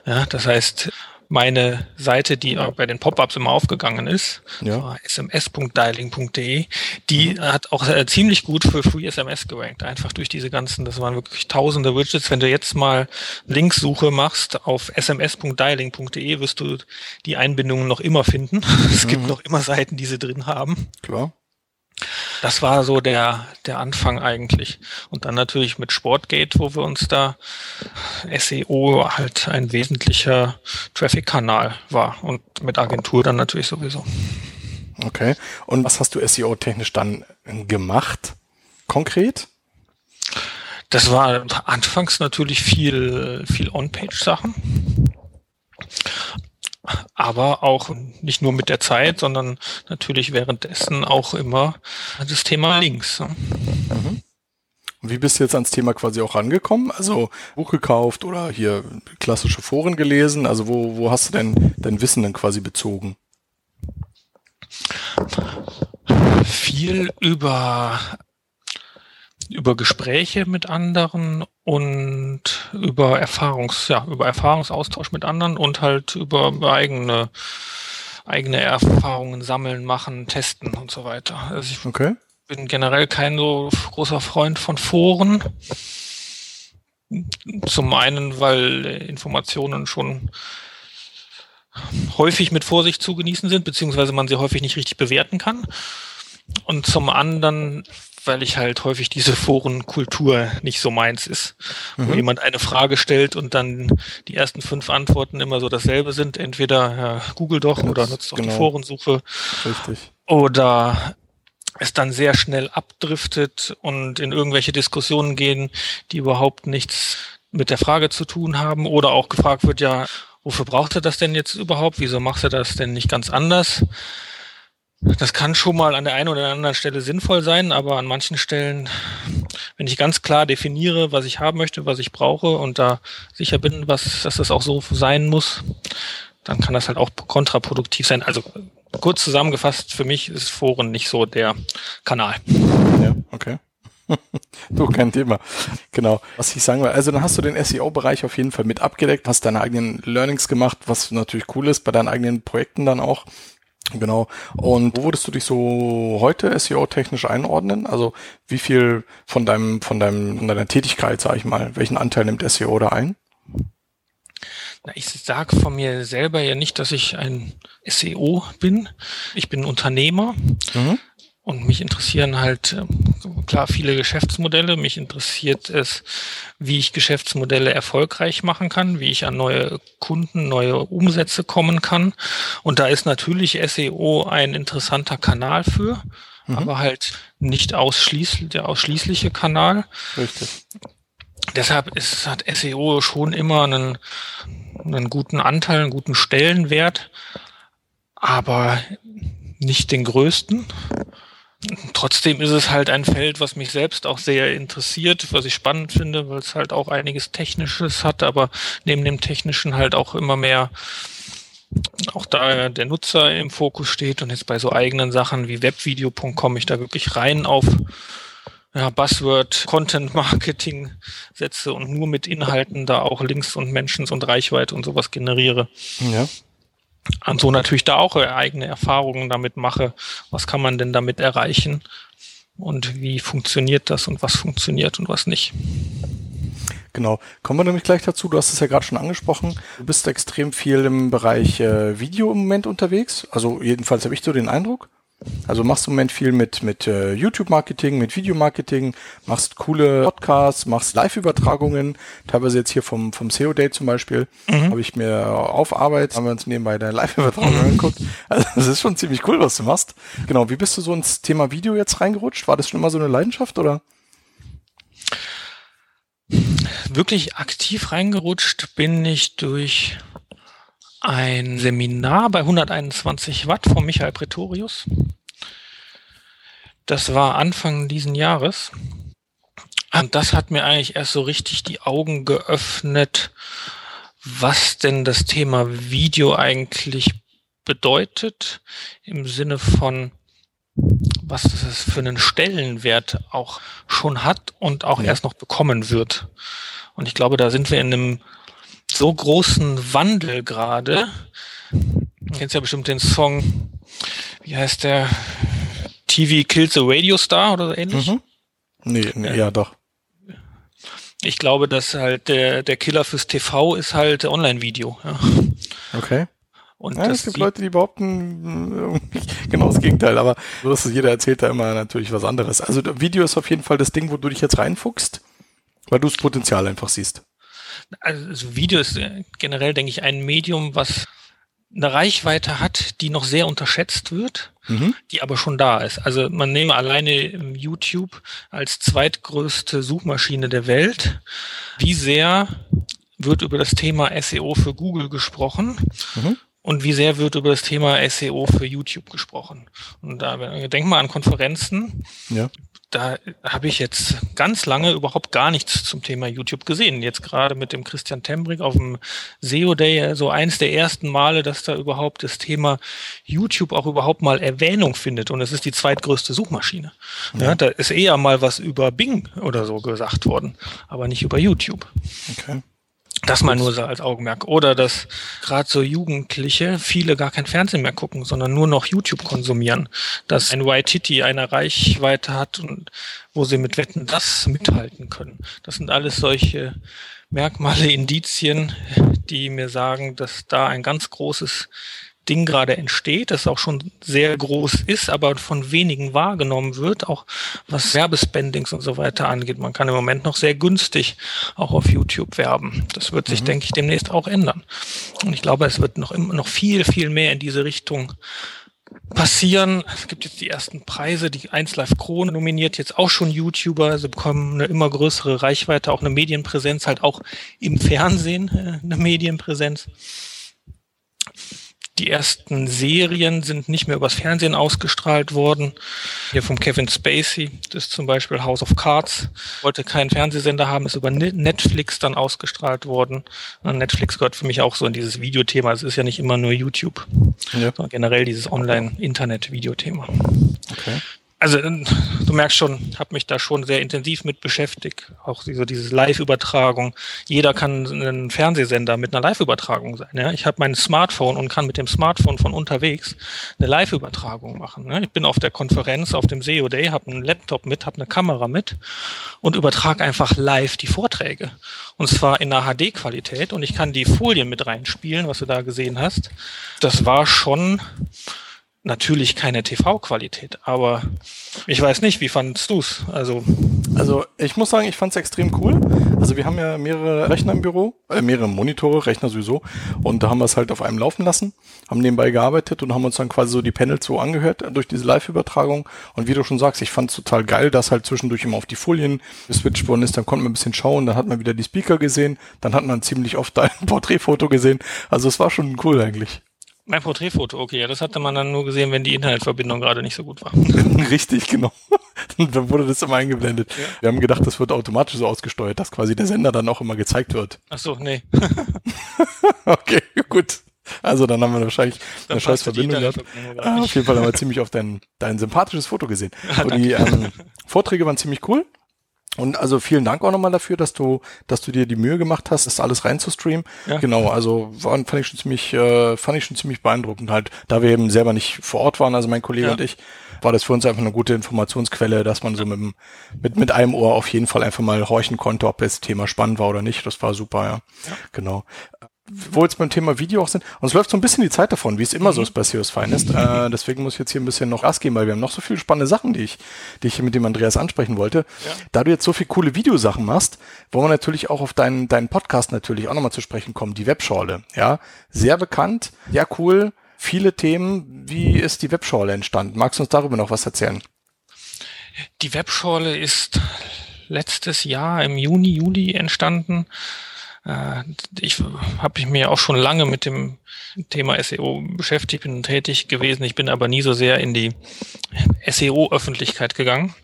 Ja, das heißt, meine Seite, die auch bei den Pop-ups immer aufgegangen ist, Ja. sms.dialing.de, die hat auch äh, ziemlich gut für Free SMS gerankt. Einfach durch diese ganzen, das waren wirklich tausende Widgets. Wenn du jetzt mal Linksuche machst auf sms.dialing.de, wirst du die Einbindungen noch immer finden. *laughs* Es gibt noch immer Seiten, die sie drin haben. Klar. Das war so der, der Anfang eigentlich. Und dann natürlich mit Sportgate, wo wir uns da SEO halt ein wesentlicher Traffic-Kanal war und mit Agentur dann natürlich sowieso. Okay. Und was hast du SEO-technisch dann gemacht? Konkret? Das war anfangs natürlich viel, viel On-Page-Sachen. Aber auch nicht nur mit der Zeit, sondern natürlich währenddessen auch immer das Thema Links. ne? Und wie bist du jetzt ans Thema quasi auch rangekommen? Also Buch gekauft oder hier klassische Foren gelesen? Also wo, wo hast du denn dein Wissen dann quasi bezogen? viel über über Gespräche mit anderen und über Erfahrungs, ja, über Erfahrungsaustausch mit anderen und halt über eigene, eigene Erfahrungen sammeln, machen, testen und so weiter. Also ich Okay. bin generell kein so großer Freund von Foren. Zum einen, weil Informationen schon häufig mit Vorsicht zu genießen sind, beziehungsweise man sie häufig nicht richtig bewerten kann. Und zum anderen, weil ich halt häufig diese Forenkultur nicht so meins ist, wo Mhm. jemand eine Frage stellt und dann die ersten fünf Antworten immer so dasselbe sind. Entweder ja, Google doch oder nutzt doch die genau. Forensuche Richtig. oder es dann sehr schnell abdriftet und in irgendwelche Diskussionen gehen, die überhaupt nichts mit der Frage zu tun haben oder auch gefragt wird, ja, wofür braucht er das denn jetzt überhaupt? Wieso macht er das denn nicht ganz anders? Das kann schon mal an der einen oder anderen Stelle sinnvoll sein, aber an manchen Stellen, wenn ich ganz klar definiere, was ich haben möchte, was ich brauche und da sicher bin, was, dass das auch so sein muss, dann kann das halt auch kontraproduktiv sein. Also kurz zusammengefasst, für mich ist Foren nicht so der Kanal. Ja, okay. *laughs* du, kein Thema. Genau. Was ich sagen will, also dann hast du den SEO-Bereich auf jeden Fall mit abgedeckt, hast deine eigenen Learnings gemacht, was natürlich cool ist, bei deinen eigenen Projekten dann auch. Genau. Und wo würdest du dich so heute SEO-technisch einordnen? Also wie viel von deinem, von deinem, von deiner Tätigkeit, sag ich mal, welchen Anteil nimmt SEO da ein? Na, ich sage von mir selber ja nicht, dass ich ein SEO bin. Ich bin Unternehmer Mhm. Und mich interessieren halt ähm, klar viele Geschäftsmodelle. Mich interessiert es, wie ich Geschäftsmodelle erfolgreich machen kann, wie ich an neue Kunden, neue Umsätze kommen kann. Und da ist natürlich SEO ein interessanter Kanal für, aber halt nicht ausschließlich der ausschließliche Kanal. Richtig. Deshalb ist, hat SEO schon immer einen, einen guten Anteil, einen guten Stellenwert, aber nicht den größten. Trotzdem ist es halt ein Feld, was mich selbst auch sehr interessiert, was ich spannend finde, weil es halt auch einiges Technisches hat, aber neben dem Technischen halt auch immer mehr auch da der Nutzer im Fokus steht und jetzt bei so eigenen Sachen wie webvideo.com ich da wirklich rein auf ja, Buzzword Content Marketing setze und nur mit Inhalten da auch Links und Mentions und Reichweite und sowas generiere. Ja. Und so natürlich da auch eigene Erfahrungen damit mache. Was kann man denn damit erreichen? Und wie funktioniert das und was funktioniert und was nicht? Genau. Kommen wir nämlich gleich dazu. Du hast es ja gerade schon angesprochen. Du bist extrem viel im Bereich äh, Video im Moment unterwegs. Also jedenfalls habe ich so den Eindruck. Also machst du im Moment viel mit, mit äh, YouTube-Marketing, mit Videomarketing, machst coole Podcasts, machst Live-Übertragungen, teilweise jetzt hier vom, vom SEO-Day zum Beispiel, habe ich mir auf Arbeit, haben wir uns nebenbei deine Live-Übertragung *laughs* angeguckt. Also das ist schon ziemlich cool, was du machst. Genau, wie bist du so ins Thema Video jetzt reingerutscht? War das schon immer so eine Leidenschaft oder? Wirklich aktiv reingerutscht bin ich durch ein Seminar bei 121 Watt von Michael Pretorius. Das war Anfang diesen Jahres. Und das hat mir eigentlich erst so richtig die Augen geöffnet, was denn das Thema Video eigentlich bedeutet, im Sinne von, was es für einen Stellenwert auch schon hat und auch Ja. erst noch bekommen wird. Und ich glaube, da sind wir in einem so großen Wandel gerade. Du kennst ja bestimmt den Song, wie heißt der? TV Kills a Radio Star oder so ähnlich. Mhm. Nee, nee Ja. ja doch. Ich glaube, dass halt der, der Killer fürs TV ist halt Online-Video. Ja. Okay. Und Ja, es gibt Leute, die behaupten äh, *laughs* genau das Gegenteil, aber so ist es, jeder erzählt da immer natürlich was anderes. Also Video ist auf jeden Fall das Ding, wo du dich jetzt reinfuchst, weil du das Potenzial einfach siehst. Also Video ist äh, generell, denke ich, ein Medium, was eine Reichweite hat, die noch sehr unterschätzt wird, Mhm. die aber schon da ist. Also man nehme alleine YouTube als zweitgrößte Suchmaschine der Welt. Wie sehr wird über das Thema SEO für Google gesprochen? Mhm. Und wie sehr wird über das Thema SEO für YouTube gesprochen? Und da denk mal an Konferenzen, Ja. Da habe ich jetzt ganz lange überhaupt gar nichts zum Thema YouTube gesehen. Jetzt gerade mit dem Christian Tembrick auf dem SEO Day, so eins der ersten Male, dass da überhaupt das Thema YouTube auch überhaupt mal Erwähnung findet. Und es ist die zweitgrößte Suchmaschine. Ja. ja. da ist eher mal was über Bing oder so gesagt worden, aber nicht über YouTube. Okay. Das mal nur so als Augenmerk. Oder dass gerade so Jugendliche viele gar kein Fernsehen mehr gucken, sondern nur noch YouTube konsumieren. Dass ein YTT eine Reichweite hat und wo sie mit Wetten das mithalten können. Das sind alles solche Merkmale, Indizien, die mir sagen, dass da ein ganz großes Ding gerade entsteht, das auch schon sehr groß ist, aber von wenigen wahrgenommen wird, auch was Werbespendings und so weiter angeht. Man kann im Moment noch sehr günstig auch auf YouTube werben. Das wird sich, mhm. denke ich, demnächst auch ändern. Und ich glaube, es wird noch, immer noch viel, viel mehr in diese Richtung passieren. Es gibt jetzt die ersten Preise, die 1 Live Krone nominiert jetzt auch schon YouTuber, sie bekommen eine immer größere Reichweite, auch eine Medienpräsenz, halt auch im Fernsehen äh, eine Medienpräsenz. Die ersten Serien sind nicht mehr übers Fernsehen ausgestrahlt worden. Hier vom Kevin Spacey, das ist zum Beispiel House of Cards, wollte keinen Fernsehsender haben, ist über Netflix dann ausgestrahlt worden. Und Netflix gehört für mich auch so in dieses Videothema. Es ist ja nicht immer nur YouTube, ja. sondern generell dieses Online-Internet-Videothema. Okay also äh, du merkst schon, habe mich da schon sehr intensiv mit beschäftigt. Auch so diese Live-Übertragung. Jeder kann ein Fernsehsender mit einer Live-Übertragung sein. Ja? Ich habe mein Smartphone und kann mit dem Smartphone von unterwegs eine Live-Übertragung machen. Ne? Ich bin auf der Konferenz, auf dem SEO Day, habe einen Laptop mit, habe eine Kamera mit und übertrage einfach live die Vorträge. Und zwar in einer HD-Qualität und ich kann die Folien mit reinspielen, was du da gesehen hast. Das war schon natürlich keine TV-Qualität, aber ich weiß nicht, wie fandest du's? Also, also ich muss sagen, ich fand's extrem cool. Also wir haben ja mehrere Rechner im Büro, äh, mehrere Monitore, Rechner sowieso, und da haben wir es halt auf einem laufen lassen, haben nebenbei gearbeitet und haben uns dann quasi so die Panels so angehört durch diese Live-Übertragung. Und wie du schon sagst, ich fand's total geil, dass halt zwischendurch immer auf die Folien geswitcht worden ist. Dann konnten wir ein bisschen schauen, dann hat man wieder die Speaker gesehen, dann hat man ziemlich oft *laughs* ein Porträtfoto gesehen. Also es war schon cool eigentlich. Mein Porträtfoto, okay, ja, das hatte man dann nur gesehen, wenn die Internetverbindung gerade nicht so gut war. *laughs* Richtig, genau. *laughs* dann wurde das immer eingeblendet. Ja. Wir haben gedacht, das wird automatisch so ausgesteuert, dass quasi der Sender dann auch immer gezeigt wird. Ach so, nee. *laughs* okay, gut. Also dann haben wir wahrscheinlich dann eine scheiß Verbindung gehabt. Ah, auf jeden Fall haben wir ziemlich auf dein, dein sympathisches Foto gesehen. Ja, Und die ähm, Vorträge waren ziemlich cool. Und also vielen Dank auch nochmal dafür, dass du, dass du dir die Mühe gemacht hast, das alles reinzustreamen. Ja. Genau, also war, fand ich schon ziemlich, äh, fand ich schon ziemlich beeindruckend halt, da wir eben selber nicht vor Ort waren, also mein Kollege ja. und ich, war das für uns einfach eine gute Informationsquelle, dass man so mit, mit, mit einem Ohr auf jeden Fall einfach mal horchen konnte, ob das Thema spannend war oder nicht. Das war super, ja. ja. Genau wo jetzt beim Thema Video auch sind, uns läuft so ein bisschen die Zeit davon, wie es immer mhm. so ist bei SEOs Finest. Äh, deswegen muss ich jetzt hier ein bisschen noch Gas geben, weil wir haben noch so viele spannende Sachen, die ich, die ich mit dem Andreas ansprechen wollte. Ja. Da du jetzt so viele coole Videosachen machst, wollen wir natürlich auch auf deinen, deinen Podcast natürlich auch nochmal zu sprechen kommen, die Webschorle. Ja, sehr bekannt, ja cool, viele Themen. Wie ist die Webschorle entstanden? Magst du uns darüber noch was erzählen? Die Webschorle ist letztes Jahr im Juni, Juli entstanden ich habe mich mir auch schon lange mit dem Thema SEO beschäftigt, bin tätig gewesen. Ich bin aber nie so sehr in die SEO-Öffentlichkeit gegangen.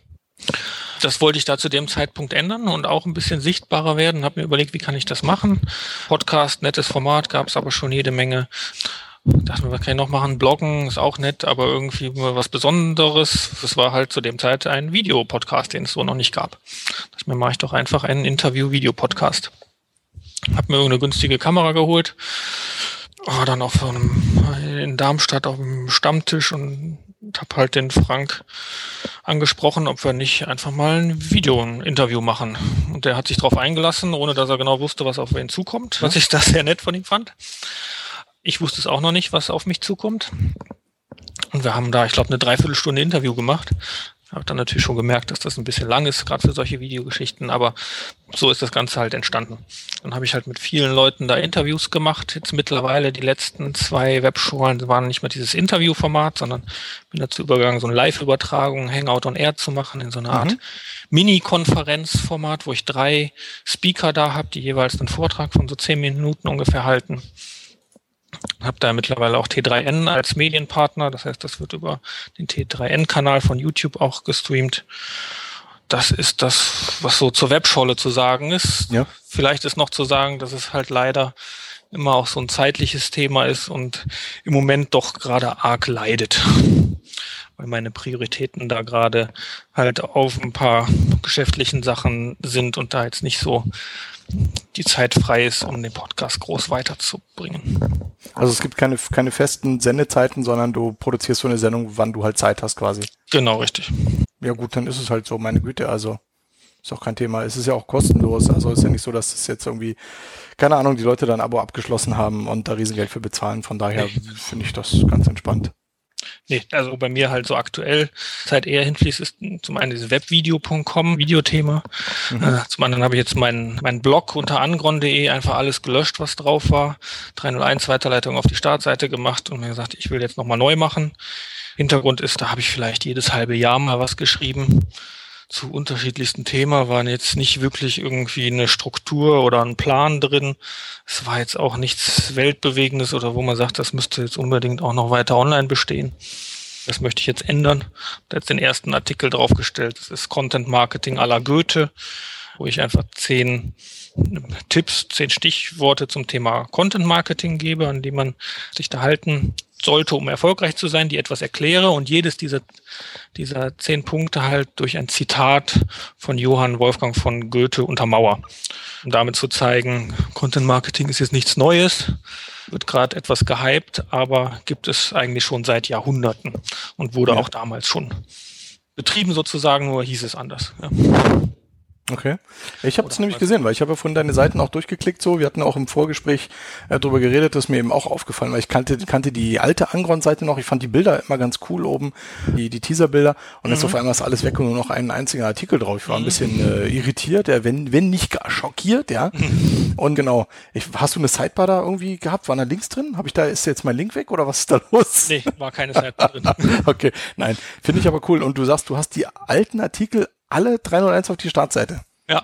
Das wollte ich da zu dem Zeitpunkt ändern und auch ein bisschen sichtbarer werden. Habe mir überlegt, wie kann ich das machen. Podcast, nettes Format, gab es aber schon jede Menge. Dachte mir, was kann ich noch machen? Bloggen ist auch nett, aber irgendwie was Besonderes. Das war halt zu dem Zeit ein Videopodcast, den es so noch nicht gab. Dachte mir, mache ich doch einfach einen Interview-Video-Podcast. Hab mir irgendeine günstige Kamera geholt. War dann auf so einem, in Darmstadt auf dem Stammtisch und hab halt den Frank angesprochen, ob wir nicht einfach mal ein Video, ein Interview machen. Und der hat sich darauf eingelassen, ohne dass er genau wusste, was auf ihn zukommt, was ich da sehr nett von ihm fand. Ich wusste es auch noch nicht, was auf mich zukommt. Und wir haben da, ich glaube, eine Dreiviertelstunde Interview gemacht. Habe dann natürlich schon gemerkt, dass das ein bisschen lang ist, gerade für solche Videogeschichten, aber so ist das Ganze halt entstanden. Dann habe ich halt mit vielen Leuten da Interviews gemacht. Jetzt mittlerweile die letzten zwei Webschulen waren nicht mehr dieses Interviewformat, sondern bin dazu übergegangen, so eine Live-Übertragung, Hangout on Air zu machen, in so einer Art mhm. Mini-Konferenzformat, wo ich drei Speaker da habe, die jeweils einen Vortrag von so zehn Minuten ungefähr halten. Habe da mittlerweile auch T3N als Medienpartner. Das heißt, das wird über den T3N-Kanal von YouTube auch gestreamt. das ist das, was so zur Webscholle zu sagen ist. Ja. Vielleicht ist noch zu sagen, dass es halt leider immer auch so ein zeitliches Thema ist und im Moment doch gerade arg leidet. Weil meine Prioritäten da gerade halt auf ein paar geschäftlichen Sachen sind und da jetzt nicht so die Zeit frei ist, um den Podcast groß weiterzubringen. Also es gibt keine, keine festen Sendezeiten, sondern du produzierst so eine Sendung, wann du halt Zeit hast quasi. Genau, richtig. Ja gut, dann ist es halt so, meine Güte, also ist auch kein Thema. Es ist ja auch kostenlos, also ist ja nicht so, dass es jetzt irgendwie, keine Ahnung, die Leute dann ein Abo abgeschlossen haben und da Riesengeld für bezahlen. Von daher finde ich das ganz entspannt. Nee, also bei mir halt so aktuell Zeit eher hinfließt, ist zum einen dieses webvideo.com Videothema. Äh, zum anderen habe ich jetzt meinen meinen Blog unter angron.de einfach alles gelöscht, was drauf war. 301 Weiterleitung auf die Startseite gemacht und mir gesagt, ich will jetzt nochmal neu machen. Hintergrund ist, da habe ich vielleicht jedes halbe Jahr mal was geschrieben zu unterschiedlichsten Themen, waren jetzt nicht wirklich irgendwie eine Struktur oder ein Plan drin. Es war jetzt auch nichts Weltbewegendes oder wo man sagt, das müsste jetzt unbedingt auch noch weiter online bestehen. Das möchte ich jetzt ändern. Da jetzt den ersten Artikel draufgestellt. Das ist Content Marketing à la Goethe, wo ich einfach zehn Tipps, zehn Stichworte zum Thema Content Marketing gebe, an die man sich da halten sollte, um erfolgreich zu sein, die etwas erkläre und jedes dieser, dieser zehn Punkte halt durch ein Zitat von Johann Wolfgang von Goethe untermauer. Um damit zu zeigen, Content Marketing ist jetzt nichts Neues, wird gerade etwas gehypt, aber gibt es eigentlich schon seit Jahrhunderten und wurde Ja. auch damals schon betrieben sozusagen, nur hieß es anders. Ja. Okay. Ich habe es nämlich was? gesehen, weil ich habe ja von deine Seiten auch durchgeklickt so. Wir hatten auch im Vorgespräch äh, drüber geredet, das ist mir eben auch aufgefallen, weil ich kannte, kannte die alte Angron-Seite noch. Ich fand die Bilder immer ganz cool oben, die, die Teaser-Bilder. Und jetzt auf einmal ist alles weg und nur noch ein einziger Artikel drauf. Ich war ein bisschen äh, irritiert, ja, wenn, wenn nicht gar schockiert, ja. Und genau, ich, hast du eine Sidebar da irgendwie gehabt? Waren da Links drin? Habe ich da, ist jetzt mein Link weg oder was ist da los? Nee, war keine mehr drin. *laughs* Okay, nein, finde ich aber cool. Und du sagst, du hast die alten Artikel alle 301 auf die Startseite. Ja,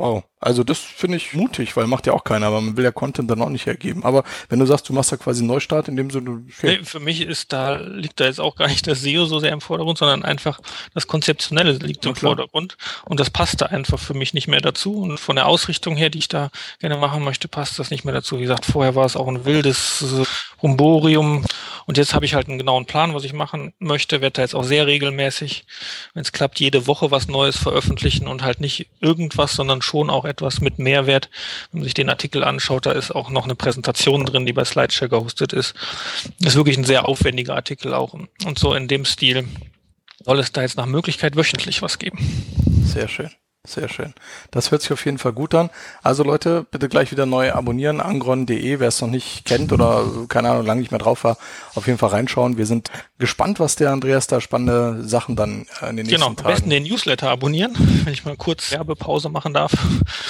Wow. Also das finde ich mutig, weil macht ja auch keiner, aber man will ja Content dann auch nicht hergeben. Aber wenn du sagst, du machst da quasi einen Neustart, in dem Sinne, okay. Nee, für mich ist da, liegt da jetzt auch gar nicht das SEO so sehr im Vordergrund, sondern einfach das Konzeptionelle liegt im. Vordergrund. Und das passt da einfach für mich nicht mehr dazu. Und von der Ausrichtung her, die ich da gerne machen möchte, passt das nicht mehr dazu. Wie gesagt, vorher war es auch ein wildes Rumborium. Und jetzt habe ich halt einen genauen Plan, was ich machen möchte. Werde da jetzt auch sehr regelmäßig, wenn es klappt, jede Woche was Neues veröffentlichen und halt nicht irgendwas, sondern schon auch etwas mit Mehrwert. Wenn man sich den Artikel anschaut, da ist auch noch eine Präsentation drin, die bei Slideshare gehostet ist. Ist wirklich ein sehr aufwendiger Artikel auch. Und so in dem Stil soll es da jetzt nach Möglichkeit wöchentlich was geben. Sehr schön. Sehr schön. Das hört sich auf jeden Fall gut an. Also Leute, bitte gleich wieder neu abonnieren, angron.de, wer es noch nicht kennt oder keine Ahnung, lange nicht mehr drauf war, auf jeden Fall reinschauen. Wir sind gespannt, was der Andreas da spannende Sachen dann äh, in den Genau, nächsten am besten Tagen. den Newsletter abonnieren, *laughs* wenn ich mal kurz Werbepause machen darf.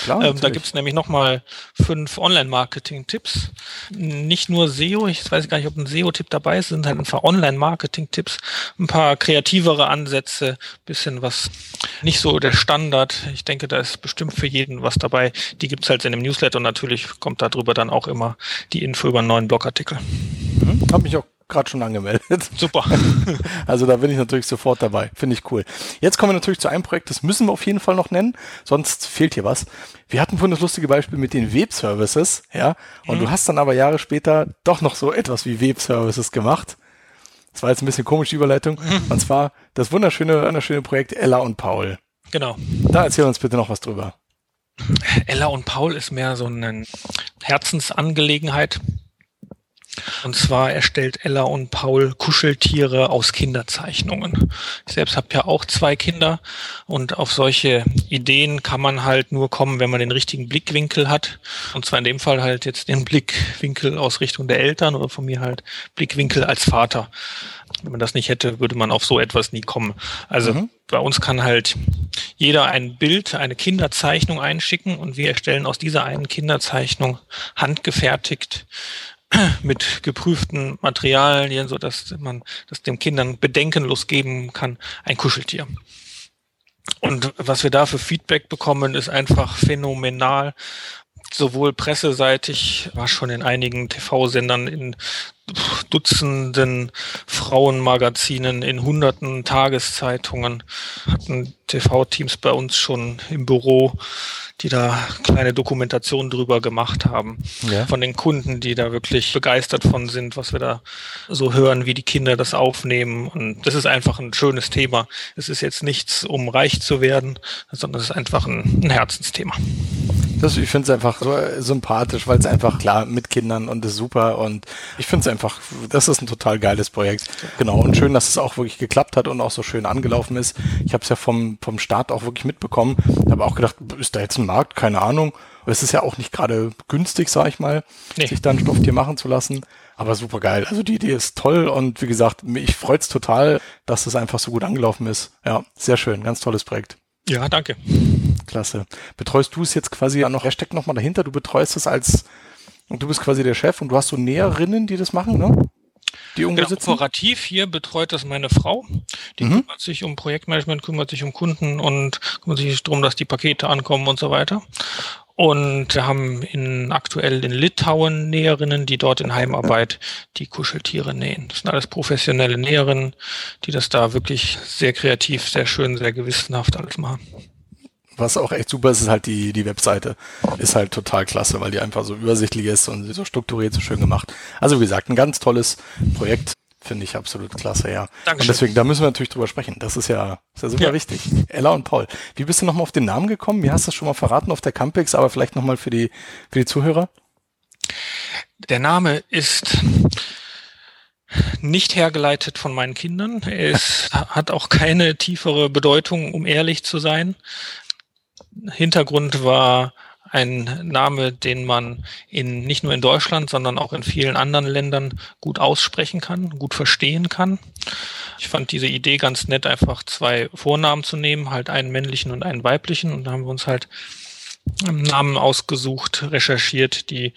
Klar, ähm, da gibt's nämlich nochmal fünf Online-Marketing-Tipps. Nicht nur SEO, ich weiß gar nicht, ob ein SEO-Tipp dabei ist, es sind halt einfach Online-Marketing-Tipps, ein paar kreativere Ansätze, bisschen was nicht so der Standard. Ich denke, da ist bestimmt für jeden was dabei. Die gibt's halt in dem Newsletter und natürlich kommt darüber dann auch immer die Info über einen neuen Blogartikel. Mhm. Hab mich auch gerade schon angemeldet. Super. *laughs* Also da bin ich natürlich sofort dabei. Finde ich cool. Jetzt kommen wir natürlich zu einem Projekt, das müssen wir auf jeden Fall noch nennen, sonst fehlt hier was. Wir hatten vorhin das lustige Beispiel mit den Web-Services, ja, und du hast dann aber Jahre später doch noch so etwas wie Web-Services gemacht. Das war jetzt ein bisschen komisch, die Überleitung. Und zwar das wunderschöne, wunderschöne Projekt Ella und Paul. Genau. Da erzähl uns bitte noch was drüber. Ella und Paul ist mehr so eine Herzensangelegenheit. Und zwar erstellt Ella und Paul Kuscheltiere aus Kinderzeichnungen. Ich selbst habe ja auch zwei Kinder und auf solche Ideen kann man halt nur kommen, wenn man den richtigen Blickwinkel hat. Und zwar in dem Fall halt jetzt den Blickwinkel aus Richtung der Eltern oder von mir halt Blickwinkel als Vater. Wenn man das nicht hätte, würde man auf so etwas nie kommen. Also Mhm. bei uns kann halt jeder ein Bild, eine Kinderzeichnung einschicken und wir erstellen aus dieser einen Kinderzeichnung handgefertigt *clears throat* mit geprüften Materialien, so dass man das dem Kindern bedenkenlos geben kann, ein Kuscheltier. Und was wir da für Feedback bekommen, ist einfach phänomenal. Sowohl presseseitig, war schon in einigen TV-Sendern, in Dutzenden Frauenmagazinen, in hunderten Tageszeitungen, hatten TV-Teams bei uns schon im Büro, die da kleine Dokumentationen drüber gemacht haben. Ja. Von den Kunden, die da wirklich begeistert von sind, was wir da so hören, wie die Kinder das aufnehmen. Und das ist einfach ein schönes Thema. Es ist jetzt nichts, um reich zu werden, sondern es ist einfach ein, ein Herzensthema. Das, ich finde es einfach so äh, sympathisch, weil es einfach klar mit Kindern und ist super und ich finde es einfach, das ist ein total geiles Projekt. Genau und schön, dass es auch wirklich geklappt hat und auch so schön angelaufen ist. Ich habe es ja vom vom Start auch wirklich mitbekommen, habe auch gedacht, ist da jetzt ein Markt? Keine Ahnung. Aber es ist ja auch nicht gerade günstig, sag ich mal, Nee. sich da ein Stofftier machen zu lassen. Aber super geil. Also die Idee ist toll und wie gesagt, mich freut's total, dass es einfach so gut angelaufen ist. Ja, sehr schön, ganz tolles Projekt. Ja, danke. Klasse. Betreust du es jetzt quasi noch, wer steckt nochmal dahinter? Du betreust es als, und du bist quasi der Chef und du hast so Näherinnen, die das machen, ne? Die irgendwo Genau, sitzen? operativ hier betreut das meine Frau. Die Mhm. kümmert sich um Projektmanagement, kümmert sich um Kunden und kümmert sich darum, dass die Pakete ankommen und so weiter. Und wir haben in, aktuell in Litauen Näherinnen, die dort in Heimarbeit die Kuscheltiere nähen. Das sind alles professionelle Näherinnen, die das da wirklich sehr kreativ, sehr schön, sehr gewissenhaft alles machen. Was auch echt super ist, ist halt die, die Webseite. Ist halt total klasse, weil die einfach so übersichtlich ist und so strukturiert, so schön gemacht. Also wie gesagt, ein ganz tolles Projekt. Finde ich absolut klasse, ja. Dankeschön. Und deswegen, da müssen wir natürlich drüber sprechen. Das ist ja, ist ja super Ja. wichtig. Ella und Paul. Wie bist du nochmal auf den Namen gekommen? Mir hast du das schon mal verraten auf der Campix, aber vielleicht nochmal für die, für die Zuhörer. Der Name ist nicht hergeleitet von meinen Kindern. Er ist, hat auch keine tiefere Bedeutung, um ehrlich zu sein. Hintergrund war ein Name, den man in, nicht nur in Deutschland, sondern auch in vielen anderen Ländern gut aussprechen kann, gut verstehen kann. Ich fand diese Idee ganz nett, einfach zwei Vornamen zu nehmen, halt einen männlichen und einen weiblichen. Und da haben wir uns halt Namen ausgesucht, recherchiert, die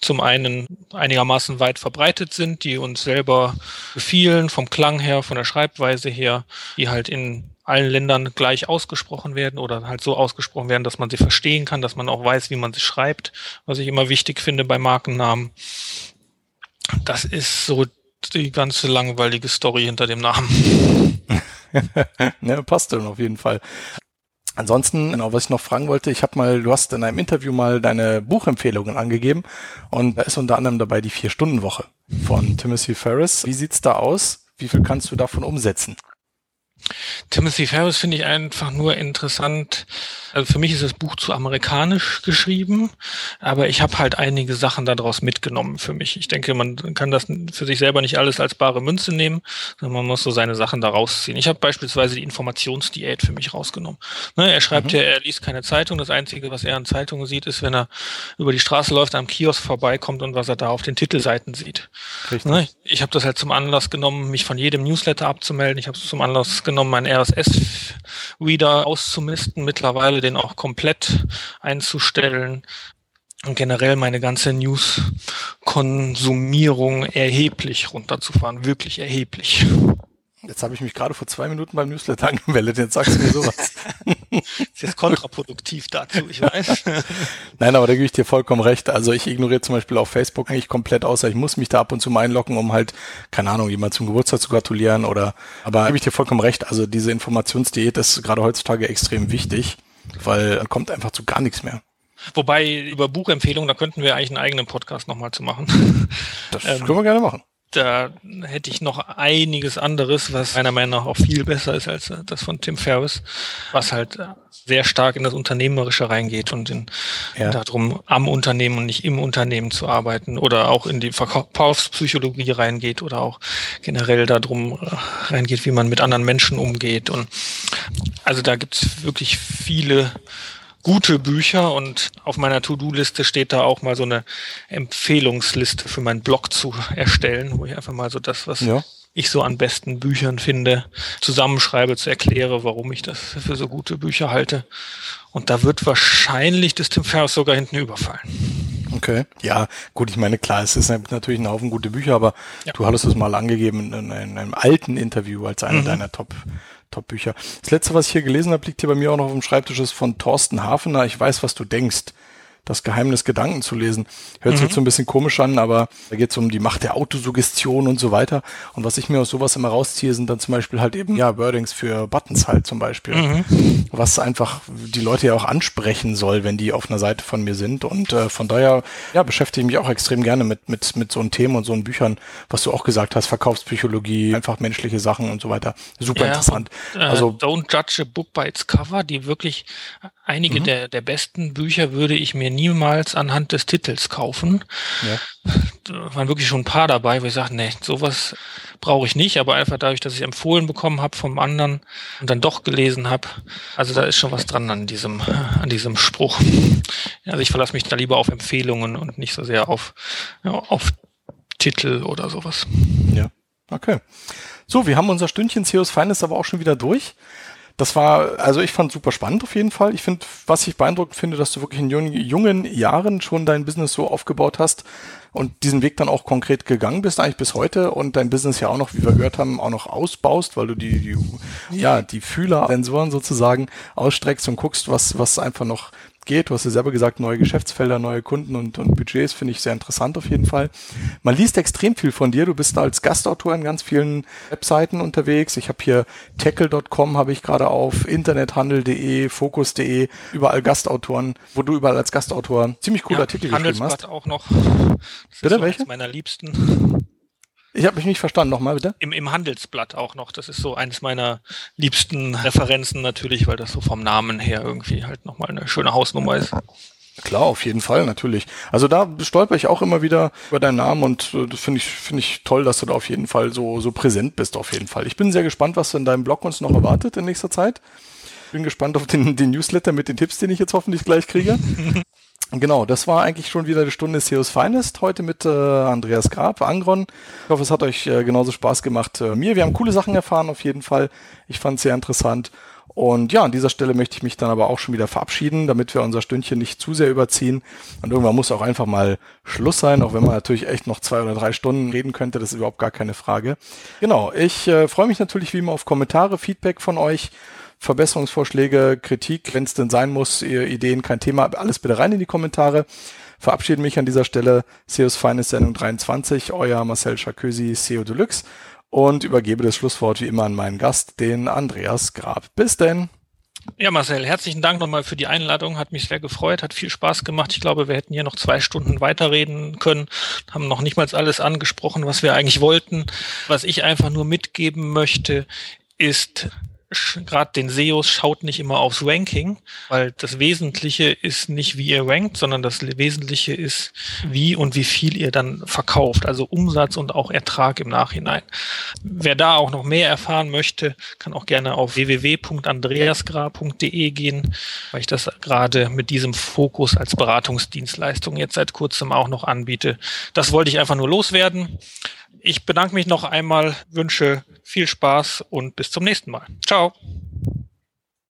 zum einen einigermaßen weit verbreitet sind, die uns selber gefielen, vom Klang her, von der Schreibweise her, die halt in allen Ländern gleich ausgesprochen werden oder halt so ausgesprochen werden, dass man sie verstehen kann, dass man auch weiß, wie man sie schreibt, was ich immer wichtig finde bei Markennamen. Das ist so die ganze langweilige Story hinter dem Namen. *laughs* ne, passt dann auf jeden Fall. Ansonsten, genau, was ich noch fragen wollte, ich habe mal, du hast in einem Interview mal deine Buchempfehlungen angegeben und da ist unter anderem dabei die Vier-Stunden-Woche von Timothy Ferris. Wie sieht's da aus? Wie viel kannst du davon umsetzen? Timothy Ferris finde ich einfach nur interessant. Also für mich ist das Buch zu amerikanisch geschrieben, aber ich habe halt einige Sachen daraus mitgenommen für mich. Ich denke, man kann das für sich selber nicht alles als bare Münze nehmen, sondern man muss so seine Sachen da rausziehen. Ich habe beispielsweise die Informationsdiät für mich rausgenommen. Ne, er schreibt ja, er liest keine Zeitung. Das Einzige, was er an Zeitungen sieht, ist, wenn er über die Straße läuft, am Kiosk vorbeikommt und was er da auf den Titelseiten sieht. Ne, Ich habe das halt zum Anlass genommen, mich von jedem Newsletter abzumelden. Ich habe es zum Anlass genommen, meinen RSS-Reader auszumisten, mittlerweile den auch komplett einzustellen und generell meine ganze News-Konsumierung erheblich runterzufahren, wirklich erheblich. Jetzt habe ich mich gerade vor zwei Minuten beim Newsletter *laughs* angemeldet, jetzt sagst du mir sowas. *laughs* Ist jetzt kontraproduktiv dazu, ich weiß. *laughs* Nein, aber da gebe ich dir vollkommen recht. Also ich ignoriere zum Beispiel auf Facebook eigentlich komplett außer ich muss mich da ab und zu mal einloggen, um halt, keine Ahnung, jemand zum Geburtstag zu gratulieren oder, aber da gebe ich dir vollkommen recht. Also diese Informationsdiät ist gerade heutzutage extrem wichtig, weil dann kommt einfach zu gar nichts mehr. Wobei über Buchempfehlungen, da könnten wir eigentlich einen eigenen Podcast nochmal zu machen. Das Ähm, können wir gerne machen. Da hätte ich noch einiges anderes, was meiner Meinung nach auch viel besser ist als äh, das von Tim Ferriss, was halt äh, sehr stark in das Unternehmerische reingeht und in, Ja. darum, am Unternehmen und nicht im Unternehmen zu arbeiten oder auch in die Verkaufspsychologie reingeht oder auch generell darum äh, reingeht, wie man mit anderen Menschen umgeht. Und also da gibt's wirklich viele gute Bücher und auf meiner To-Do-Liste steht da auch mal so eine Empfehlungsliste für meinen Blog zu erstellen, wo ich einfach mal so das, was Ja. ich so an besten Büchern finde, zusammenschreibe, zu erkläre, warum ich das für so gute Bücher halte. Und da wird wahrscheinlich das Tim Ferriss sogar hinten überfallen. Okay. Ja, gut, ich meine, klar, es ist natürlich ein Haufen gute Bücher, aber Ja. du hattest es mal angegeben in, in einem alten Interview als einer Mhm. deiner Top, Top-Bücher. Das letzte, was ich hier gelesen habe, liegt hier bei mir auch noch auf dem Schreibtisch, ist von Thorsten Hafener. Ich weiß, was du denkst. Das Geheimnis Gedanken zu lesen. Hört sich Mhm. jetzt so ein bisschen komisch an, aber da geht es um die Macht der Autosuggestion und so weiter. Und was ich mir aus sowas immer rausziehe, sind dann zum Beispiel halt eben, ja, Wordings für Buttons halt zum Beispiel. Mhm. Was einfach die Leute ja auch ansprechen soll, wenn die auf einer Seite von mir sind. Und äh, von daher, ja, beschäftige ich mich auch extrem gerne mit, mit, mit so einem Themen und so einen Büchern, was du auch gesagt hast, Verkaufspsychologie, einfach menschliche Sachen und so weiter. Super Ja, interessant. Äh, Also, Don't Judge a Book by its Cover, die wirklich einige Mhm. der, der besten Bücher würde ich mir niemals anhand des Titels kaufen. ja. Da waren wirklich schon ein paar dabei, wo ich sage, nee, sowas brauche ich nicht, aber einfach dadurch, dass ich empfohlen bekommen habe vom anderen und dann doch gelesen habe, also da ist schon was dran an diesem, an diesem Spruch. Also ich verlasse mich da lieber auf Empfehlungen und nicht so sehr auf, ja, auf Titel oder sowas. Ja, okay. So, wir haben unser Stündchen CEOs Finest aber auch schon wieder durch. Das war, also ich fand super spannend auf jeden Fall. Ich finde, was ich beeindruckend finde, dass du wirklich in jungen, Jahren schon dein Business so aufgebaut hast und diesen Weg dann auch konkret gegangen bist, eigentlich bis heute und dein Business ja auch noch, wie wir gehört haben, auch noch ausbaust, weil du die, die ja, die Fühler-Sensoren sozusagen ausstreckst und guckst, was, was einfach noch geht. Du hast ja selber gesagt, neue Geschäftsfelder, neue Kunden und, und Budgets finde ich sehr interessant auf jeden Fall. Man liest extrem viel von dir. Du bist als Gastautor in ganz vielen Webseiten unterwegs. Ich habe hier tackle.com habe ich gerade auf, internethandel.de, focus.de, überall Gastautoren, wo du überall als Gastautor ziemlich coole Ja, Artikel geschrieben hast. auch noch. Das Bitte, so welche? meiner Liebsten. Ich habe mich nicht verstanden. Nochmal bitte. Im, Im Handelsblatt auch noch. Das ist so eines meiner liebsten Referenzen natürlich, weil das so vom Namen her irgendwie halt nochmal eine schöne Hausnummer ist. Klar, auf jeden Fall, natürlich. Also da stolper ich auch immer wieder über deinen Namen und äh, das finde ich, finde ich toll, dass du da auf jeden Fall so, so präsent bist, auf jeden Fall. Ich bin sehr gespannt, was in deinem Blog uns noch erwartet in nächster Zeit. Bin gespannt auf den, den Newsletter mit den Tipps, den ich jetzt hoffentlich gleich kriege. *laughs* Genau, das war eigentlich schon wieder die Stunde CEOs Finest. Heute mit äh, Andreas Grab, Angron. Ich hoffe, es hat euch äh, genauso Spaß gemacht. Äh, mir, wir haben coole Sachen erfahren, auf jeden Fall. Ich fand es sehr interessant. Und ja, an dieser Stelle möchte ich mich dann aber auch schon wieder verabschieden, damit wir unser Stündchen nicht zu sehr überziehen. Und irgendwann muss auch einfach mal Schluss sein, auch wenn man natürlich echt noch zwei oder drei Stunden reden könnte. Das ist überhaupt gar keine Frage. Genau, ich äh, freue mich natürlich wie immer auf Kommentare, Feedback von euch. Verbesserungsvorschläge, Kritik, wenn es denn sein muss, Ideen, kein Thema, alles bitte rein in die Kommentare. Verabschiede mich an dieser Stelle. CEOs Finest Sendung 23, euer Marcel Charkösi, CEO Deluxe und übergebe das Schlusswort wie immer an meinen Gast, den Andreas Grab. Bis denn. Ja, Marcel, herzlichen Dank nochmal für die Einladung. Hat mich sehr gefreut, hat viel Spaß gemacht. Ich glaube, wir hätten hier noch zwei Stunden weiterreden können, haben noch nicht mal alles angesprochen, was wir eigentlich wollten. Was ich einfach nur mitgeben möchte, ist, gerade den SEOs schaut nicht immer aufs Ranking, weil das Wesentliche ist nicht, wie ihr rankt, sondern das Wesentliche ist, wie und wie viel ihr dann verkauft, also Umsatz und auch Ertrag im Nachhinein. Wer da auch noch mehr erfahren möchte, kann auch gerne auf www.andreasgra.de gehen, weil ich das gerade mit diesem Fokus als Beratungsdienstleistung jetzt seit kurzem auch noch anbiete. Das wollte ich einfach nur loswerden. Ich bedanke mich noch einmal, wünsche viel Spaß und bis zum nächsten Mal. Ciao.